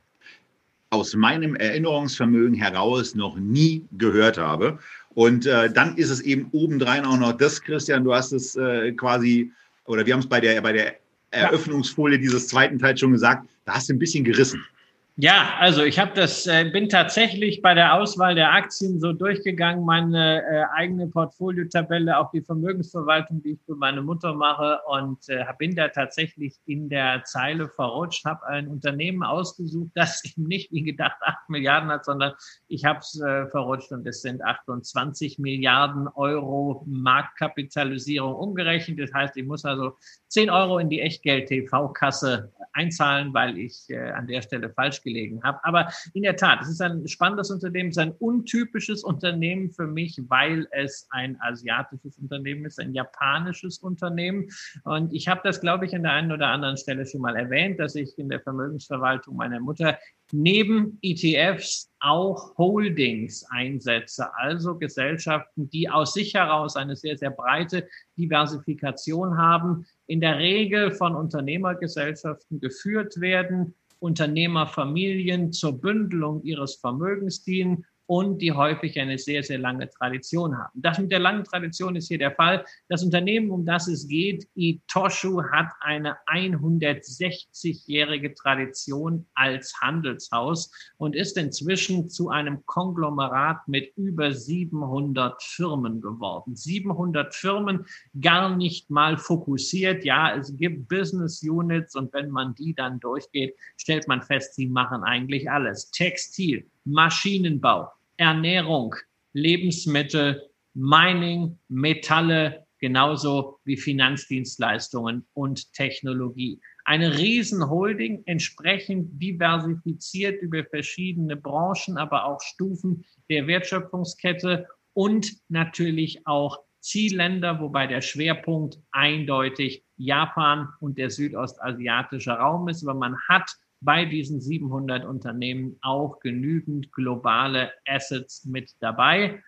aus meinem Erinnerungsvermögen heraus noch nie gehört habe. Und äh, dann ist es eben obendrein auch noch das, Christian, du hast es äh, quasi oder wir haben es bei der, bei der Eröffnungsfolie dieses zweiten Teils schon gesagt, da hast du ein bisschen gerissen. Ja, also ich habe das, äh, bin tatsächlich bei der Auswahl der Aktien so durchgegangen, meine äh, eigene Portfoliotabelle, auch die Vermögensverwaltung, die ich für meine Mutter mache und äh, bin da tatsächlich in der Zeile verrutscht, habe ein Unternehmen ausgesucht, [LAUGHS] das eben nicht wie gedacht acht Milliarden hat, sondern ich habe es äh, verrutscht und es sind 28 Milliarden Euro Marktkapitalisierung umgerechnet. Das heißt, ich muss also 10 Euro in die Echtgeld-TV-Kasse einzahlen, weil ich äh, an der Stelle falsch gelegen habe. Aber in der Tat, es ist ein spannendes Unternehmen, es ist ein untypisches Unternehmen für mich, weil es ein asiatisches Unternehmen ist, ein japanisches Unternehmen. Und ich habe das, glaube ich, an der einen oder anderen Stelle schon mal erwähnt, dass ich in der Vermögensverwaltung meiner Mutter neben ETFs auch Holdings einsetze, also Gesellschaften, die aus sich heraus eine sehr, sehr breite Diversifikation haben, in der Regel von Unternehmergesellschaften geführt werden, Unternehmerfamilien zur Bündelung ihres Vermögens dienen und die häufig eine sehr, sehr lange Tradition haben. Das mit der langen Tradition ist hier der Fall. Das Unternehmen, um das es geht, Itoshu, hat eine 160-jährige Tradition als Handelshaus und ist inzwischen zu einem Konglomerat mit über 700 Firmen geworden. 700 Firmen, gar nicht mal fokussiert. Ja, es gibt Business Units und wenn man die dann durchgeht, stellt man fest, sie machen eigentlich alles. Textil, Maschinenbau, Ernährung, Lebensmittel, Mining, Metalle, genauso wie Finanzdienstleistungen und Technologie. Eine Riesenholding, entsprechend diversifiziert über verschiedene Branchen, aber auch Stufen der Wertschöpfungskette und natürlich auch Zielländer, wobei der Schwerpunkt eindeutig Japan und der südostasiatische Raum ist. Aber man hat bei diesen 700 Unternehmen auch genügend globale Assets mit dabei.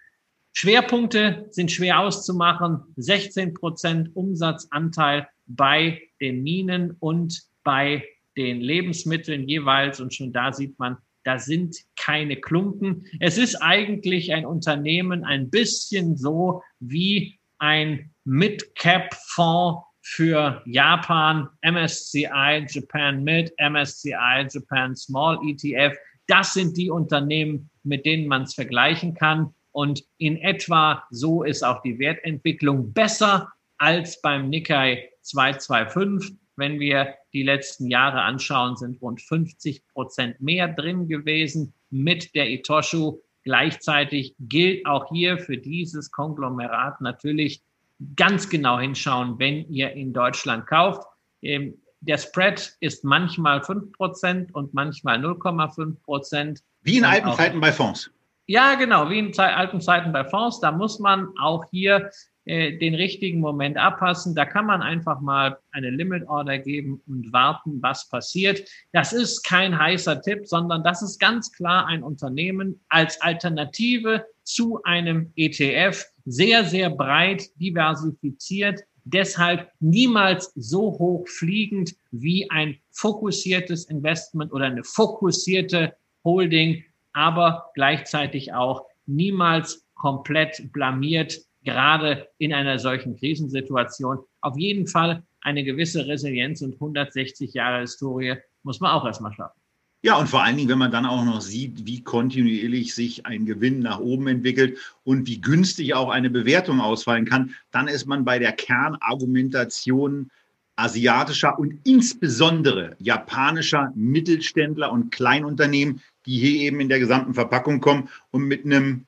Schwerpunkte sind schwer auszumachen. 16 Prozent Umsatzanteil bei den Minen und bei den Lebensmitteln jeweils. Und schon da sieht man, da sind keine Klumpen. Es ist eigentlich ein Unternehmen ein bisschen so wie ein Mid-Cap-Fonds für Japan, MSCI Japan Mid, MSCI Japan Small ETF. Das sind die Unternehmen, mit denen man es vergleichen kann. Und in etwa so ist auch die Wertentwicklung besser als beim Nikkei 225. Wenn wir die letzten Jahre anschauen, sind rund 50 Prozent mehr drin gewesen mit der Itoshu. Gleichzeitig gilt auch hier für dieses Konglomerat natürlich ganz genau hinschauen, wenn ihr in Deutschland kauft. Ähm, der Spread ist manchmal 5% und manchmal 0,5%. Wie in alten Zeiten bei Fonds. Ja, genau, wie in alten Zeiten bei Fonds. Da muss man auch hier äh, den richtigen Moment abpassen. Da kann man einfach mal eine Limit Order geben und warten, was passiert. Das ist kein heißer Tipp, sondern das ist ganz klar ein Unternehmen als Alternative zu einem ETF, sehr, sehr breit diversifiziert, deshalb niemals so hoch fliegend wie ein fokussiertes Investment oder eine fokussierte Holding, aber gleichzeitig auch niemals komplett blamiert, gerade in einer solchen Krisensituation. Auf jeden Fall eine gewisse Resilienz und 160 Jahre Historie muss man auch erstmal schaffen. Ja, und vor allen Dingen, wenn man dann auch noch sieht, wie kontinuierlich sich ein Gewinn nach oben entwickelt und wie günstig auch eine Bewertung ausfallen kann, dann ist man bei der Kernargumentation asiatischer und insbesondere japanischer Mittelständler und Kleinunternehmen, die hier eben in der gesamten Verpackung kommen und mit einem,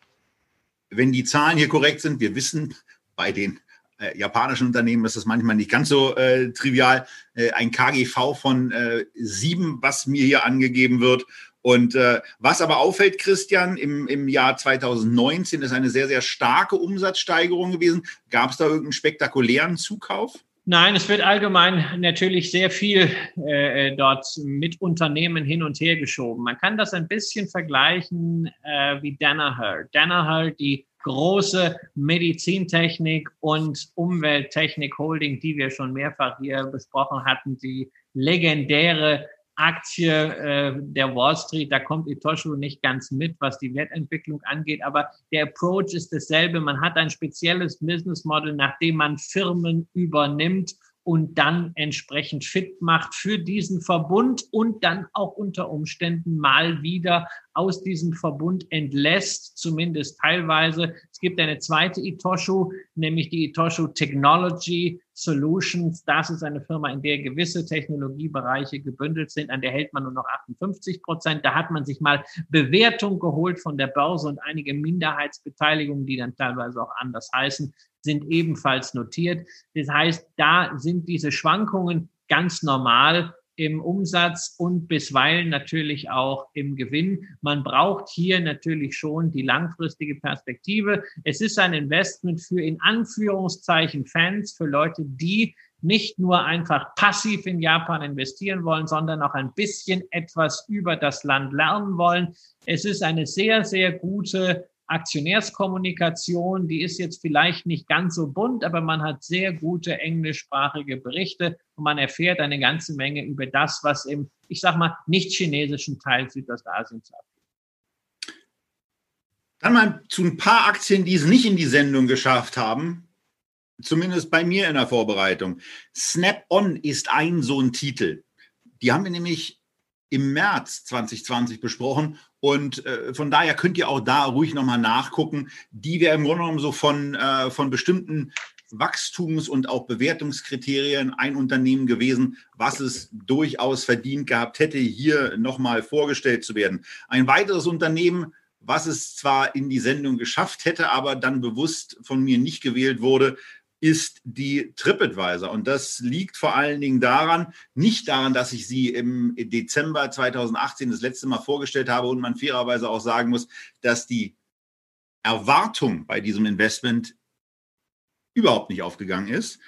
wenn die Zahlen hier korrekt sind, wir wissen bei den äh, japanischen Unternehmen ist das manchmal nicht ganz so äh, trivial. Äh, ein KGV von äh, sieben, was mir hier angegeben wird. Und äh, was aber auffällt, Christian, im, im Jahr 2019 ist eine sehr, sehr starke Umsatzsteigerung gewesen. Gab es da irgendeinen spektakulären Zukauf? Nein, es wird allgemein natürlich sehr viel äh, dort mit Unternehmen hin und her geschoben. Man kann das ein bisschen vergleichen äh, wie Danaher. Danaher, die große Medizintechnik und Umwelttechnik Holding, die wir schon mehrfach hier besprochen hatten, die legendäre Aktie äh, der Wall Street, da kommt Itoshu nicht ganz mit, was die Wertentwicklung angeht, aber der Approach ist dasselbe. Man hat ein spezielles Business Model, nachdem man Firmen übernimmt und dann entsprechend fit macht für diesen Verbund und dann auch unter Umständen mal wieder aus diesem Verbund entlässt, zumindest teilweise. Es gibt eine zweite Itoshu, nämlich die Itoshu Technology Solutions. Das ist eine Firma, in der gewisse Technologiebereiche gebündelt sind. An der hält man nur noch 58 Prozent. Da hat man sich mal Bewertung geholt von der Börse und einige Minderheitsbeteiligungen, die dann teilweise auch anders heißen, sind ebenfalls notiert. Das heißt, da sind diese Schwankungen ganz normal im Umsatz und bisweilen natürlich auch im Gewinn. Man braucht hier natürlich schon die langfristige Perspektive. Es ist ein Investment für in Anführungszeichen Fans, für Leute, die nicht nur einfach passiv in Japan investieren wollen, sondern auch ein bisschen etwas über das Land lernen wollen. Es ist eine sehr, sehr gute Aktionärskommunikation, die ist jetzt vielleicht nicht ganz so bunt, aber man hat sehr gute englischsprachige Berichte und man erfährt eine ganze Menge über das, was im, ich sag mal, nicht chinesischen Teil Südostasiens abgeht. Dann mal zu ein paar Aktien, die es nicht in die Sendung geschafft haben. Zumindest bei mir in der Vorbereitung. Snap-on ist ein so ein Titel. Die haben wir nämlich im März 2020 besprochen und äh, von daher könnt ihr auch da ruhig nochmal nachgucken. Die wir im Grunde genommen so von, äh, von bestimmten Wachstums- und auch Bewertungskriterien ein Unternehmen gewesen, was es durchaus verdient gehabt hätte, hier nochmal vorgestellt zu werden. Ein weiteres Unternehmen, was es zwar in die Sendung geschafft hätte, aber dann bewusst von mir nicht gewählt wurde, ist die TripAdvisor. Und das liegt vor allen Dingen daran, nicht daran, dass ich sie im Dezember 2018 das letzte Mal vorgestellt habe und man fairerweise auch sagen muss, dass die Erwartung bei diesem Investment überhaupt nicht aufgegangen ist,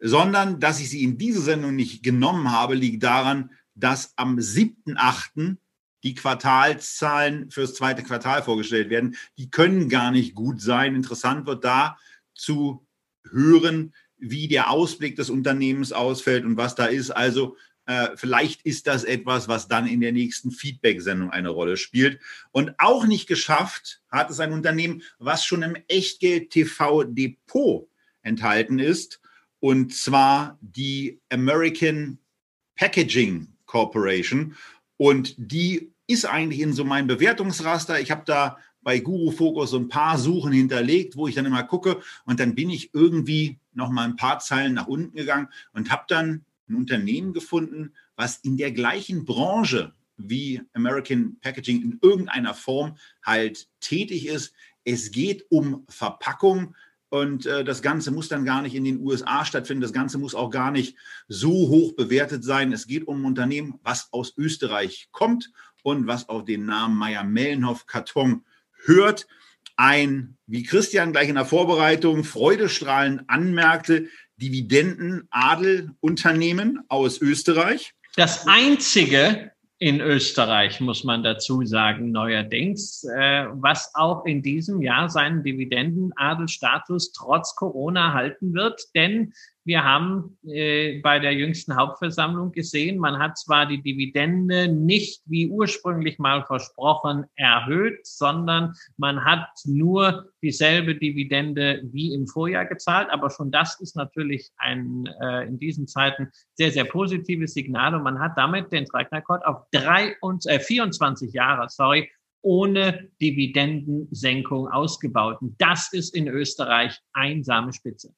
sondern dass ich sie in diese Sendung nicht genommen habe, liegt daran, dass am 7.8. die Quartalszahlen fürs zweite Quartal vorgestellt werden. Die können gar nicht gut sein. Interessant wird da zu hören, wie der Ausblick des Unternehmens ausfällt und was da ist. Also äh, vielleicht ist das etwas, was dann in der nächsten Feedback-Sendung eine Rolle spielt. Und auch nicht geschafft hat es ein Unternehmen, was schon im Echtgeld-TV-Depot enthalten ist, und zwar die American Packaging Corporation. Und die ist eigentlich in so meinem Bewertungsraster. Ich habe da bei Guru Focus so ein paar Suchen hinterlegt, wo ich dann immer gucke. Und dann bin ich irgendwie noch mal ein paar Zeilen nach unten gegangen und habe dann ein Unternehmen gefunden, was in der gleichen Branche wie American Packaging in irgendeiner Form halt tätig ist. Es geht um Verpackung. Und äh, das Ganze muss dann gar nicht in den USA stattfinden. Das Ganze muss auch gar nicht so hoch bewertet sein. Es geht um ein Unternehmen, was aus Österreich kommt und was auch den Namen Meyer-Mellenhoff Karton hört. Ein, wie Christian gleich in der Vorbereitung freudestrahlend anmerkte, Dividenden-Adel-Unternehmen aus Österreich. Das einzige in Österreich, muss man dazu sagen, neuerdings, äh, was auch in diesem Jahr seinen Dividendenadelstatus trotz Corona halten wird. Denn wir haben äh, bei der jüngsten Hauptversammlung gesehen, man hat zwar die Dividende nicht wie ursprünglich mal versprochen erhöht, sondern man hat nur dieselbe Dividende wie im Vorjahr gezahlt. Aber schon das ist natürlich ein äh, in diesen Zeiten sehr, sehr positives Signal. Und man hat damit den Track Record auf drei und, äh, 24 Jahre, sorry, ohne Dividendensenkung ausgebaut. Und das ist in Österreich einsame Spitze.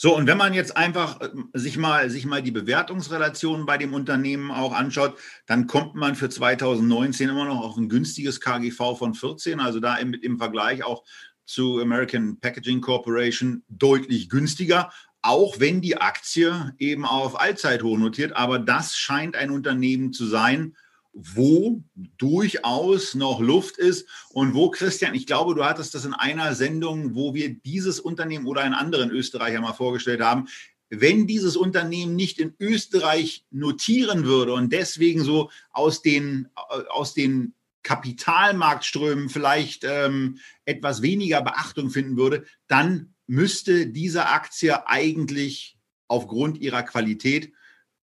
So, und wenn man jetzt einfach äh, sich mal, sich mal die Bewertungsrelationen bei dem Unternehmen auch anschaut, dann kommt man für 2019 immer noch auf ein günstiges KGV von 14, also da im, im Vergleich auch zu American Packaging Corporation deutlich günstiger, auch wenn die Aktie eben auf Allzeithoch notiert. Aber das scheint ein Unternehmen zu sein, wo durchaus noch Luft ist und wo, Christian, ich glaube, du hattest das in einer Sendung, wo wir dieses Unternehmen oder einen anderen Österreicher mal vorgestellt haben, wenn dieses Unternehmen nicht in Österreich notieren würde und deswegen so aus den, aus den Kapitalmarktströmen vielleicht ähm, etwas weniger Beachtung finden würde, dann müsste diese Aktie eigentlich aufgrund ihrer Qualität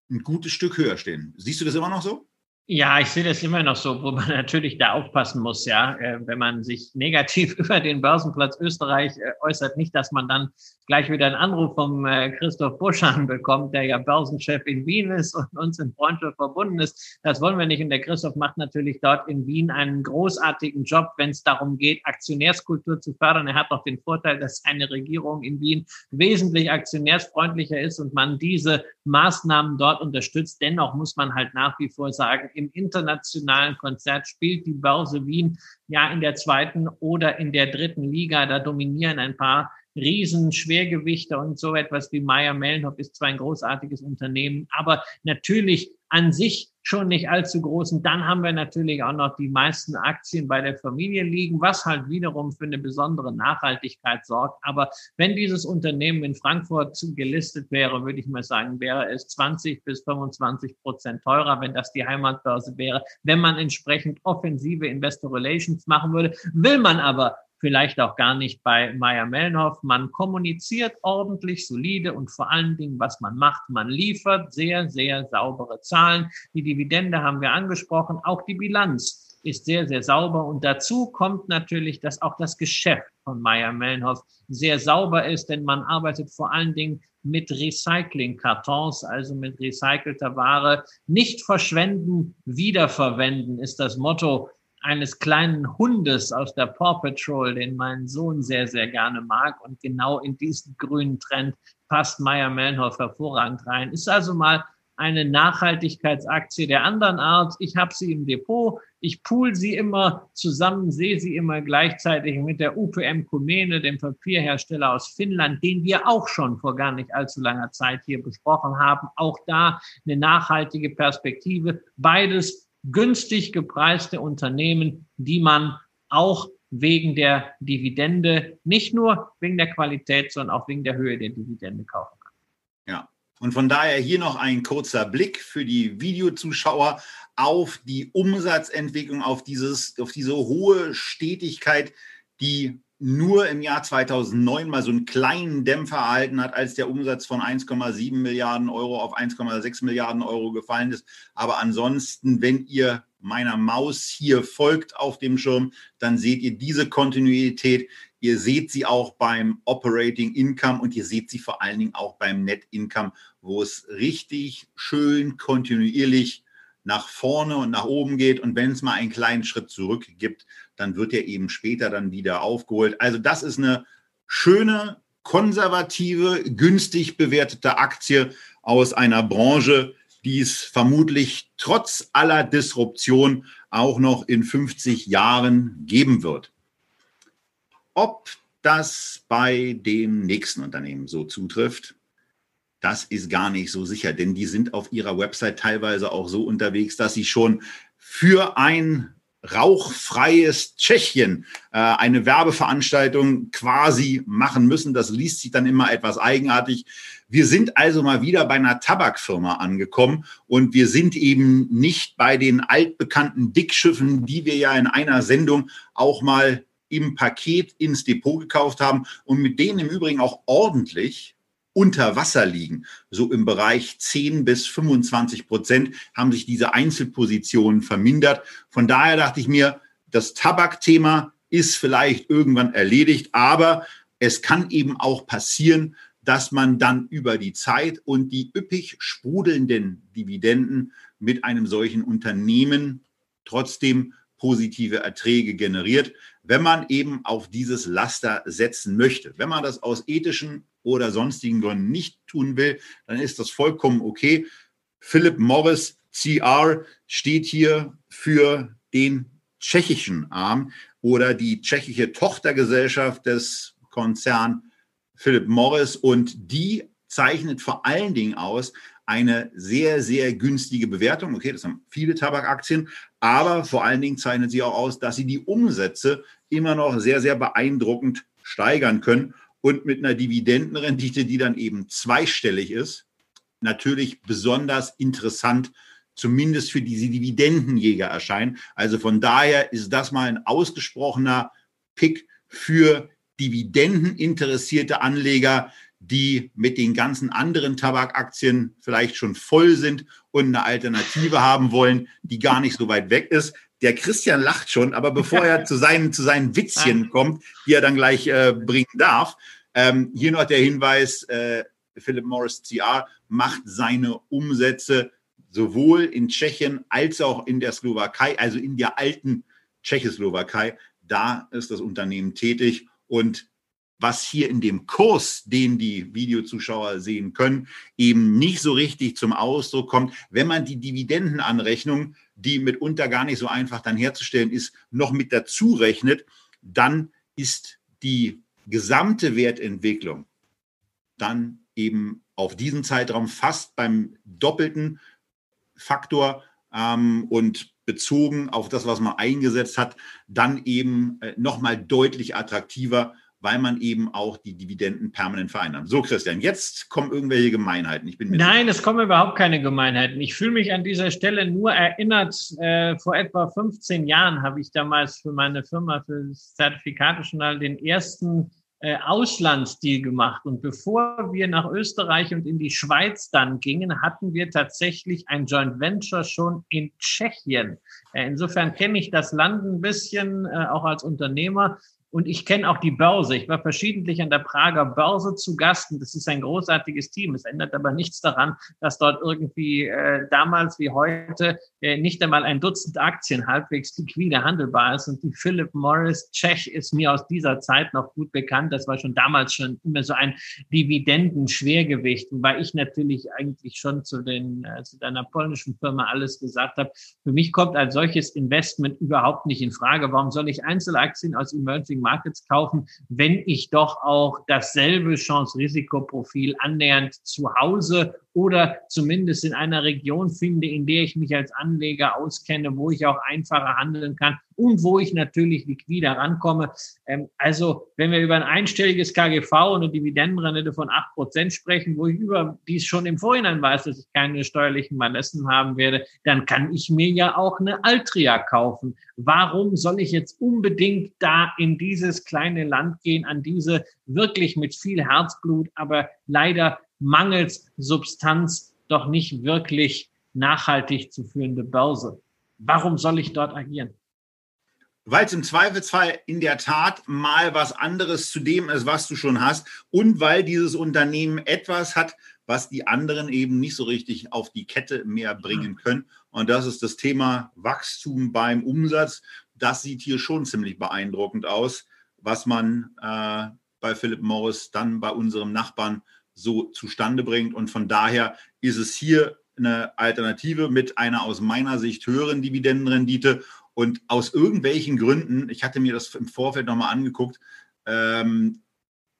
ein gutes Stück höher stehen. Siehst du das immer noch so? Ja, ich sehe das immer noch so, wo man [LAUGHS] natürlich da aufpassen muss, ja, äh, wenn man sich [LAUGHS] negativ [LAUGHS] über den Börsenplatz Österreich äh, äußert, nicht, dass man dann gleich wieder einen Anruf vom äh, Christoph Buschan bekommt, der ja Börsenchef in Wien ist und uns in Freundschaft verbunden ist. Das wollen wir nicht. Und der Christoph macht natürlich dort in Wien einen großartigen Job, wenn es darum geht, Aktionärskultur zu fördern. Er hat auch den Vorteil, dass seine Regierung in Wien wesentlich aktionärsfreundlicher ist und man diese Maßnahmen dort unterstützt. Dennoch muss man halt nach wie vor sagen, im internationalen Konzert spielt die Börse Wien ja in der zweiten oder in der dritten Liga. Da dominieren ein paar Riesenschwergewichte und so etwas wie Meyer Mellenhoff ist zwar ein großartiges Unternehmen, aber natürlich an sich schon nicht allzu groß. Und dann haben wir natürlich auch noch die meisten Aktien bei der Familie liegen, was halt wiederum für eine besondere Nachhaltigkeit sorgt. Aber wenn dieses Unternehmen in Frankfurt gelistet wäre, würde ich mal sagen, wäre es 20 bis 25 Prozent teurer, wenn das die Heimatbörse wäre, wenn man entsprechend offensive Investor Relations machen würde. Will man aber vielleicht auch gar nicht bei Meyer Mellenhoff. Man kommuniziert ordentlich, solide und vor allen Dingen, was man macht, man liefert sehr, sehr saubere Zahlen. Die Dividende haben wir angesprochen, auch die Bilanz ist sehr, sehr sauber. Und dazu kommt natürlich, dass auch das Geschäft von Meyer Mellenhoff sehr sauber ist, denn man arbeitet vor allen Dingen mit Recycling-Kartons, also mit recycelter Ware. Nicht verschwenden, wiederverwenden ist das Motto eines kleinen Hundes aus der Paw Patrol, den mein Sohn sehr, sehr gerne mag. Und genau in diesen grünen Trend passt Meyer Mellenhoff hervorragend rein. Ist also mal eine Nachhaltigkeitsaktie der anderen Art. Ich habe sie im Depot, ich pool sie immer zusammen, sehe sie immer gleichzeitig mit der UPM Kumene, dem Papierhersteller aus Finnland, den wir auch schon vor gar nicht allzu langer Zeit hier besprochen haben. Auch da eine nachhaltige Perspektive. Beides günstig gepreiste Unternehmen, die man auch wegen der Dividende, nicht nur wegen der Qualität, sondern auch wegen der Höhe der Dividende kaufen kann. Ja, und von daher hier noch ein kurzer Blick für die Videozuschauer auf die Umsatzentwicklung, auf, dieses, auf diese hohe Stetigkeit, die nur im Jahr 2009 mal so einen kleinen Dämpfer erhalten hat, als der Umsatz von 1,7 Milliarden Euro auf 1,6 Milliarden Euro gefallen ist. Aber ansonsten, wenn ihr meiner Maus hier folgt auf dem Schirm, dann seht ihr diese Kontinuität. Ihr seht sie auch beim Operating Income und ihr seht sie vor allen Dingen auch beim Net Income, wo es richtig schön kontinuierlich nach vorne und nach oben geht. Und wenn es mal einen kleinen Schritt zurück gibt, dann wird er eben später dann wieder aufgeholt. Also das ist eine schöne, konservative, günstig bewertete Aktie aus einer Branche, die es vermutlich trotz aller Disruption auch noch in 50 Jahren geben wird. Ob das bei dem nächsten Unternehmen so zutrifft, das ist gar nicht so sicher, denn die sind auf ihrer Website teilweise auch so unterwegs, dass sie schon für ein rauchfreies Tschechien äh, eine Werbeveranstaltung quasi machen müssen. Das liest sich dann immer etwas eigenartig. Wir sind also mal wieder bei einer Tabakfirma angekommen und wir sind eben nicht bei den altbekannten Dickschiffen, die wir ja in einer Sendung auch mal im Paket ins Depot gekauft haben und mit denen im Übrigen auch ordentlich unter Wasser liegen. So im Bereich 10 bis 25 Prozent haben sich diese Einzelpositionen vermindert. Von daher dachte ich mir, das Tabakthema ist vielleicht irgendwann erledigt, aber es kann eben auch passieren, dass man dann über die Zeit und die üppig sprudelnden Dividenden mit einem solchen Unternehmen trotzdem positive Erträge generiert, wenn man eben auf dieses Laster setzen möchte. Wenn man das aus ethischen oder sonstigen Gründen nicht tun will, dann ist das vollkommen okay. Philip Morris CR steht hier für den tschechischen Arm oder die tschechische Tochtergesellschaft des Konzerns Philip Morris und die zeichnet vor allen Dingen aus eine sehr, sehr günstige Bewertung. Okay, das haben viele Tabakaktien, aber vor allen Dingen zeichnet sie auch aus, dass sie die Umsätze immer noch sehr, sehr beeindruckend steigern können und mit einer Dividendenrendite, die dann eben zweistellig ist, natürlich besonders interessant, zumindest für diese Dividendenjäger erscheinen. Also von daher ist das mal ein ausgesprochener Pick für dividendeninteressierte Anleger, die mit den ganzen anderen Tabakaktien vielleicht schon voll sind und eine Alternative haben wollen, die gar nicht so weit weg ist. Der Christian lacht schon, aber bevor er [LAUGHS] zu seinen, zu seinen Witzchen kommt, die er dann gleich äh, bringen darf, ähm, hier noch der Hinweis, äh, Philip Morris CR macht seine Umsätze sowohl in Tschechien als auch in der Slowakei, also in der alten Tschechoslowakei. Da ist das Unternehmen tätig und was hier in dem Kurs, den die Videozuschauer sehen können, eben nicht so richtig zum Ausdruck kommt, wenn man die Dividendenanrechnung, die mitunter gar nicht so einfach dann herzustellen ist, noch mit dazu rechnet, dann ist die gesamte Wertentwicklung dann eben auf diesen Zeitraum fast beim doppelten Faktor ähm, und bezogen auf das, was man eingesetzt hat, dann eben äh, nochmal deutlich attraktiver weil man eben auch die Dividenden permanent vereinnahmt. So, Christian, jetzt kommen irgendwelche Gemeinheiten. Ich bin Nein, es kommen überhaupt keine Gemeinheiten. Ich fühle mich an dieser Stelle nur erinnert, äh, vor etwa 15 Jahren habe ich damals für meine Firma für das Zertifikatejournal den ersten äh, Auslandsdeal gemacht. Und bevor wir nach Österreich und in die Schweiz dann gingen, hatten wir tatsächlich ein Joint Venture schon in Tschechien. Äh, insofern kenne ich das Land ein bisschen, äh, auch als Unternehmer. Und ich kenne auch die Börse. Ich war verschiedentlich an der Prager Börse zu Gast und das ist ein großartiges Team. Es ändert aber nichts daran, dass dort irgendwie äh, damals wie heute äh, nicht einmal ein Dutzend Aktien halbwegs liquide handelbar ist. Und die Philip Morris Czech ist mir aus dieser Zeit noch gut bekannt. Das war schon damals schon immer so ein Dividendenschwergewicht, weil ich natürlich eigentlich schon zu den äh, zu deiner polnischen Firma alles gesagt habe. Für mich kommt als solches Investment überhaupt nicht in Frage. Warum soll ich Einzelaktien aus Emerging Markets kaufen, wenn ich doch auch dasselbe Chance-Risikoprofil annähernd zu Hause oder zumindest in einer Region finde, in der ich mich als Anleger auskenne, wo ich auch einfacher handeln kann und wo ich natürlich liquider rankomme. Ähm, also wenn wir über ein einstelliges KGV und eine Dividendenrendite von acht Prozent sprechen, wo ich überdies schon im Vorhinein weiß, dass ich keine steuerlichen Malessen haben werde, dann kann ich mir ja auch eine Altria kaufen. Warum soll ich jetzt unbedingt da in dieses kleine Land gehen, an diese wirklich mit viel Herzblut, aber leider mangels Substanz doch nicht wirklich nachhaltig zu führende Börse. Warum soll ich dort agieren? Weil es im Zweifelsfall in der Tat mal was anderes zu dem ist, was du schon hast und weil dieses Unternehmen etwas hat, was die anderen eben nicht so richtig auf die Kette mehr bringen können. Und das ist das Thema Wachstum beim Umsatz. Das sieht hier schon ziemlich beeindruckend aus, was man äh, bei Philip Morris dann bei unserem Nachbarn so zustande bringt. Und von daher ist es hier eine Alternative mit einer aus meiner Sicht höheren Dividendenrendite. Und aus irgendwelchen Gründen, ich hatte mir das im Vorfeld nochmal angeguckt, ähm,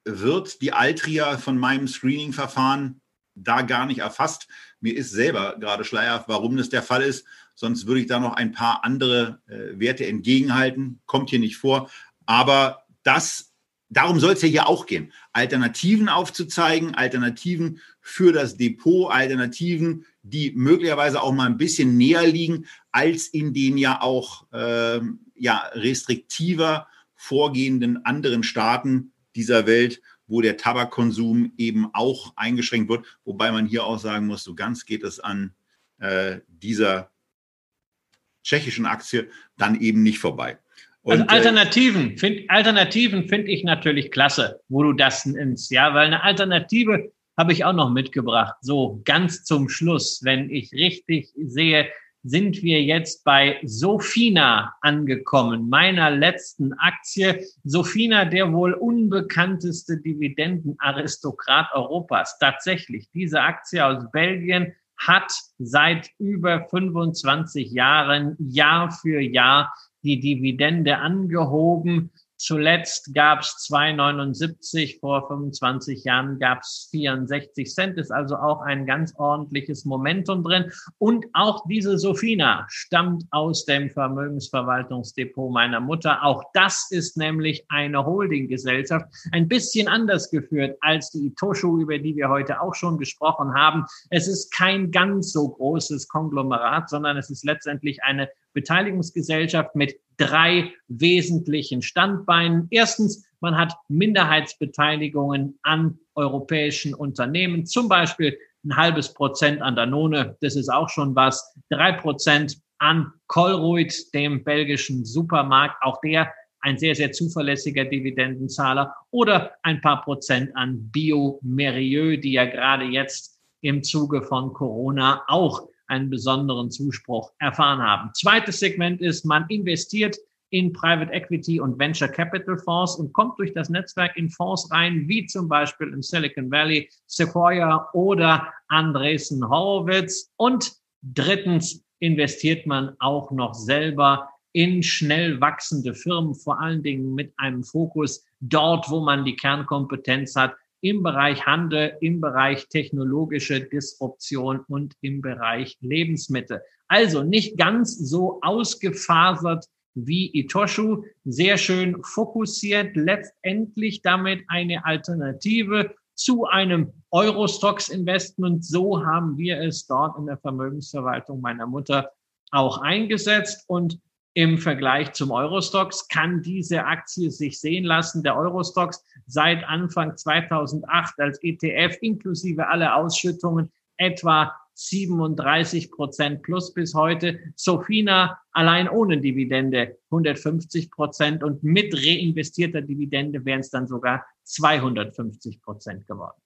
wird die Altria von meinem Screening-Verfahren da gar nicht erfasst. Mir ist selber gerade schleierhaft, warum das der Fall ist. Sonst würde ich da noch ein paar andere äh, Werte entgegenhalten. Kommt hier nicht vor. Aber das darum soll es ja hier auch gehen. Alternativen aufzuzeigen, Alternativen für das Depot, Alternativen, die möglicherweise auch mal ein bisschen näher liegen als in den ja auch äh, ja, restriktiver vorgehenden anderen Staaten dieser Welt, wo der Tabakkonsum eben auch eingeschränkt wird. Wobei man hier auch sagen muss, so ganz geht es an äh, dieser tschechischen Aktie dann eben nicht vorbei. Also und, also Alternativen, find, Alternativen finde ich natürlich klasse, wo du das nimmst, ja, weil eine Alternative habe ich auch noch mitgebracht. So ganz zum Schluss, wenn ich richtig sehe, sind wir jetzt bei Sofina angekommen, meiner letzten Aktie. Sofina, der wohl unbekannteste Dividendenaristokrat Europas. Tatsächlich, diese Aktie aus Belgien hat seit über 25 Jahren Jahr für Jahr die Dividende angehoben. Zuletzt gab es 2,79, vor 25 Jahren gab es 64 Cent, ist also auch ein ganz ordentliches Momentum drin. Und auch diese Sofina stammt aus dem Vermögensverwaltungsdepot meiner Mutter. Auch das ist nämlich eine Holdinggesellschaft, ein bisschen anders geführt als die Itoshu, über die wir heute auch schon gesprochen haben. Es ist kein ganz so großes Konglomerat, sondern es ist letztendlich eine Beteiligungsgesellschaft mit drei wesentlichen Standbeinen. Erstens, man hat Minderheitsbeteiligungen an europäischen Unternehmen, zum Beispiel ein halbes Prozent an Danone, das ist auch schon was, drei Prozent an Colruyt, dem belgischen Supermarkt, auch der ein sehr, sehr zuverlässiger Dividendenzahler oder ein paar Prozent an Bio Merieux, die ja gerade jetzt im Zuge von Corona auch einen besonderen Zuspruch erfahren haben. Zweites Segment ist, man investiert in Private Equity und Venture Capital Fonds und kommt durch das Netzwerk in Fonds rein, wie zum Beispiel im Silicon Valley, Sequoia oder Andresen Horowitz. Und drittens investiert man auch noch selber in schnell wachsende Firmen, vor allen Dingen mit einem Fokus dort, wo man die Kernkompetenz hat, im Bereich Handel, im Bereich technologische Disruption und im Bereich Lebensmittel. Also nicht ganz so ausgefasert wie Itoshu, sehr schön fokussiert, letztendlich damit eine Alternative zu einem Eurostocks Investment. So haben wir es dort in der Vermögensverwaltung meiner Mutter auch eingesetzt und im Vergleich zum Eurostox, kann diese Aktie sich sehen lassen. Der Eurostox seit Anfang 2008 als ETF inklusive aller Ausschüttungen etwa 37 Prozent plus bis heute. Sofina allein ohne Dividende 150 Prozent und mit reinvestierter Dividende wären es dann sogar 250 Prozent geworden.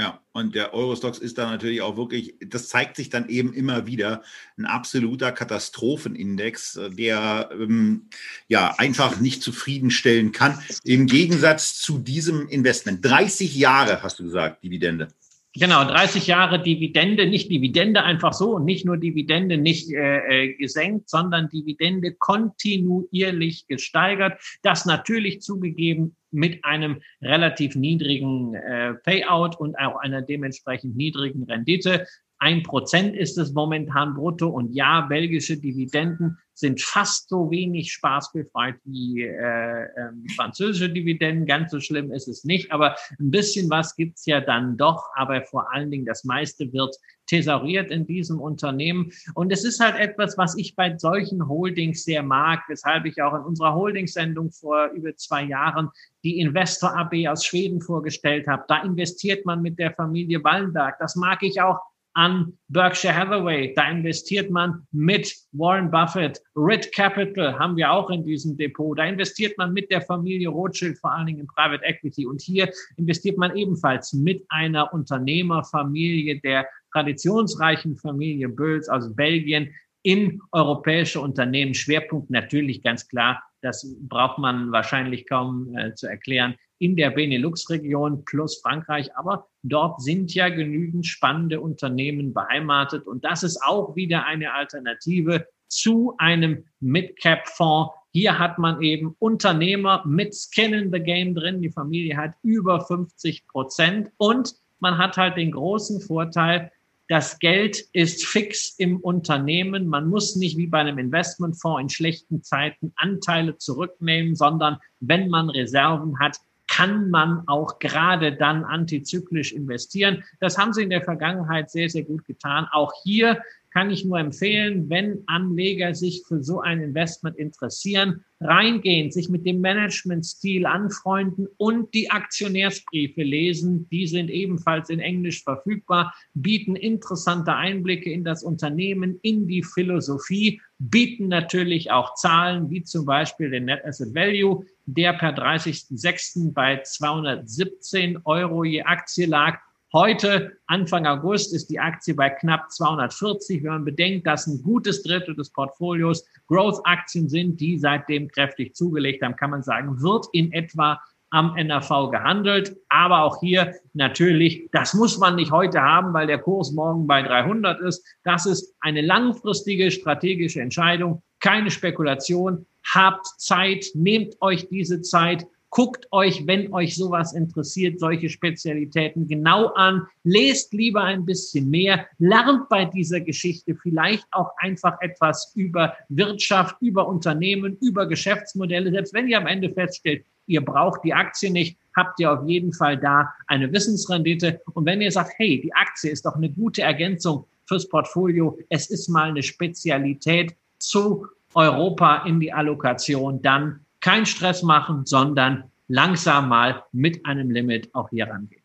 Ja, und der Eurostox ist da natürlich auch wirklich, das zeigt sich dann eben immer wieder, ein absoluter Katastrophenindex, der ähm, ja einfach nicht zufriedenstellen kann. Im Gegensatz zu diesem Investment. 30 Jahre, hast du gesagt, Dividende. Genau, 30 Jahre Dividende, nicht Dividende einfach so und nicht nur Dividende nicht äh, äh, gesenkt, sondern Dividende kontinuierlich gesteigert. Das natürlich zugegeben mit einem relativ niedrigen äh, Payout und auch einer dementsprechend niedrigen Rendite. Ein Prozent ist es momentan brutto und ja, belgische Dividenden sind fast so wenig spaßbefreit wie äh, ähm, französische Dividenden. Ganz so schlimm ist es nicht, aber ein bisschen was gibt's ja dann doch. Aber vor allen Dingen das meiste wird thesauriert in diesem Unternehmen. Und es ist halt etwas, was ich bei solchen Holdings sehr mag, weshalb ich auch in unserer Holdingssendung vor über zwei Jahren die Investor AB aus Schweden vorgestellt habe. Da investiert man mit der Familie Wallenberg. Das mag ich auch an Berkshire Hathaway. Da investiert man mit Warren Buffett. Rit Capital haben wir auch in diesem Depot. Da investiert man mit der Familie Rothschild, vor allen Dingen in Private Equity. Und hier investiert man ebenfalls mit einer Unternehmerfamilie der traditionsreichen Familie Böls aus Belgien in europäische Unternehmen. Schwerpunkt natürlich ganz klar, das braucht man wahrscheinlich kaum äh, zu erklären, in der Benelux-Region plus Frankreich. Aber dort sind ja genügend spannende Unternehmen beheimatet. Und das ist auch wieder eine Alternative zu einem Mid-Cap-Fonds. Hier hat man eben Unternehmer mit Skin in the Game drin. Die Familie hat über 50 Prozent und man hat halt den großen Vorteil, das Geld ist fix im Unternehmen. Man muss nicht wie bei einem Investmentfonds in schlechten Zeiten Anteile zurücknehmen, sondern wenn man Reserven hat, kann man auch gerade dann antizyklisch investieren. Das haben sie in der Vergangenheit sehr, sehr gut getan. Auch hier kann ich nur empfehlen, wenn Anleger sich für so ein Investment interessieren, reingehen, sich mit dem Managementstil anfreunden und die Aktionärsbriefe lesen. Die sind ebenfalls in Englisch verfügbar, bieten interessante Einblicke in das Unternehmen, in die Philosophie, bieten natürlich auch Zahlen wie zum Beispiel den Net Asset Value, der per 30.06. bei 217 Euro je Aktie lag Heute, Anfang August, ist die Aktie bei knapp 240. Wenn man bedenkt, dass ein gutes Drittel des Portfolios Growth-Aktien sind, die seitdem kräftig zugelegt haben, kann man sagen, wird in etwa am NAV gehandelt. Aber auch hier natürlich, das muss man nicht heute haben, weil der Kurs morgen bei 300 ist. Das ist eine langfristige strategische Entscheidung, keine Spekulation. Habt Zeit, nehmt euch diese Zeit Guckt euch, wenn euch sowas interessiert, solche Spezialitäten genau an. Lest lieber ein bisschen mehr. Lernt bei dieser Geschichte vielleicht auch einfach etwas über Wirtschaft, über Unternehmen, über Geschäftsmodelle. Selbst wenn ihr am Ende feststellt, ihr braucht die Aktie nicht, habt ihr auf jeden Fall da eine Wissensrendite. Und wenn ihr sagt, hey, die Aktie ist doch eine gute Ergänzung fürs Portfolio, es ist mal eine Spezialität zu Europa in die Allokation, dann kein Stress machen, sondern langsam mal mit einem Limit auch hier rangehen.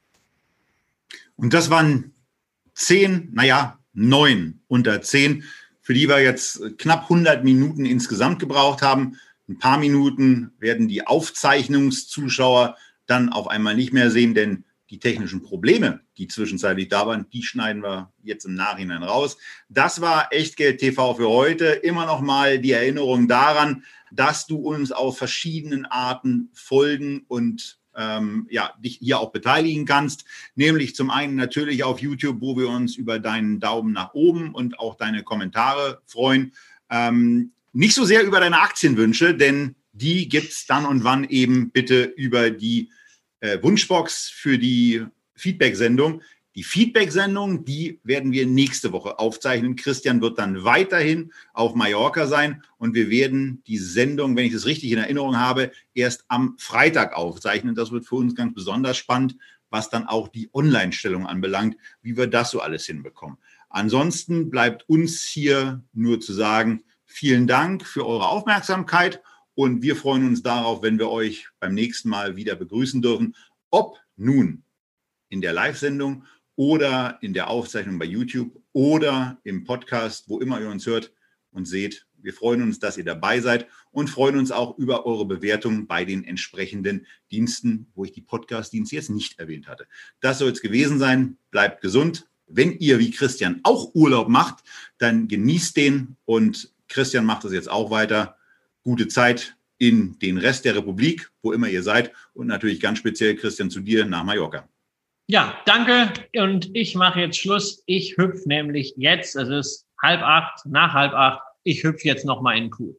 Und das waren zehn, naja, neun unter zehn, für die wir jetzt knapp 100 Minuten insgesamt gebraucht haben. Ein paar Minuten werden die Aufzeichnungszuschauer dann auf einmal nicht mehr sehen, denn die technischen Probleme, die zwischenzeitlich da waren, die schneiden wir jetzt im Nachhinein raus. Das war Echtgeld TV für heute. Immer noch mal die Erinnerung daran, dass du uns auf verschiedenen Arten folgen und ähm, ja, dich hier auch beteiligen kannst. Nämlich zum einen natürlich auf YouTube, wo wir uns über deinen Daumen nach oben und auch deine Kommentare freuen. Ähm, nicht so sehr über deine Aktienwünsche, denn die gibt es dann und wann eben bitte über die äh, Wunschbox für die Feedback-Sendung. Die Feedback-Sendung, die werden wir nächste Woche aufzeichnen. Christian wird dann weiterhin auf Mallorca sein und wir werden die Sendung, wenn ich das richtig in Erinnerung habe, erst am Freitag aufzeichnen. Das wird für uns ganz besonders spannend, was dann auch die Online-Stellung anbelangt, wie wir das so alles hinbekommen. Ansonsten bleibt uns hier nur zu sagen, vielen Dank für eure Aufmerksamkeit und wir freuen uns darauf, wenn wir euch beim nächsten Mal wieder begrüßen dürfen. Ob nun in der Live-Sendung oder in der Aufzeichnung bei YouTube oder im Podcast, wo immer ihr uns hört und seht. Wir freuen uns, dass ihr dabei seid und freuen uns auch über eure Bewertungen bei den entsprechenden Diensten, wo ich die Podcast-Dienste jetzt nicht erwähnt hatte. Das soll es gewesen sein. Bleibt gesund. Wenn ihr wie Christian auch Urlaub macht, dann genießt den und Christian macht das jetzt auch weiter. Gute Zeit in den Rest der Republik, wo immer ihr seid und natürlich ganz speziell Christian zu dir nach Mallorca. Ja, danke. Und ich mache jetzt Schluss. Ich hüpfe nämlich jetzt, es ist halb acht, nach halb acht, ich hüpfe jetzt nochmal in den Kuh.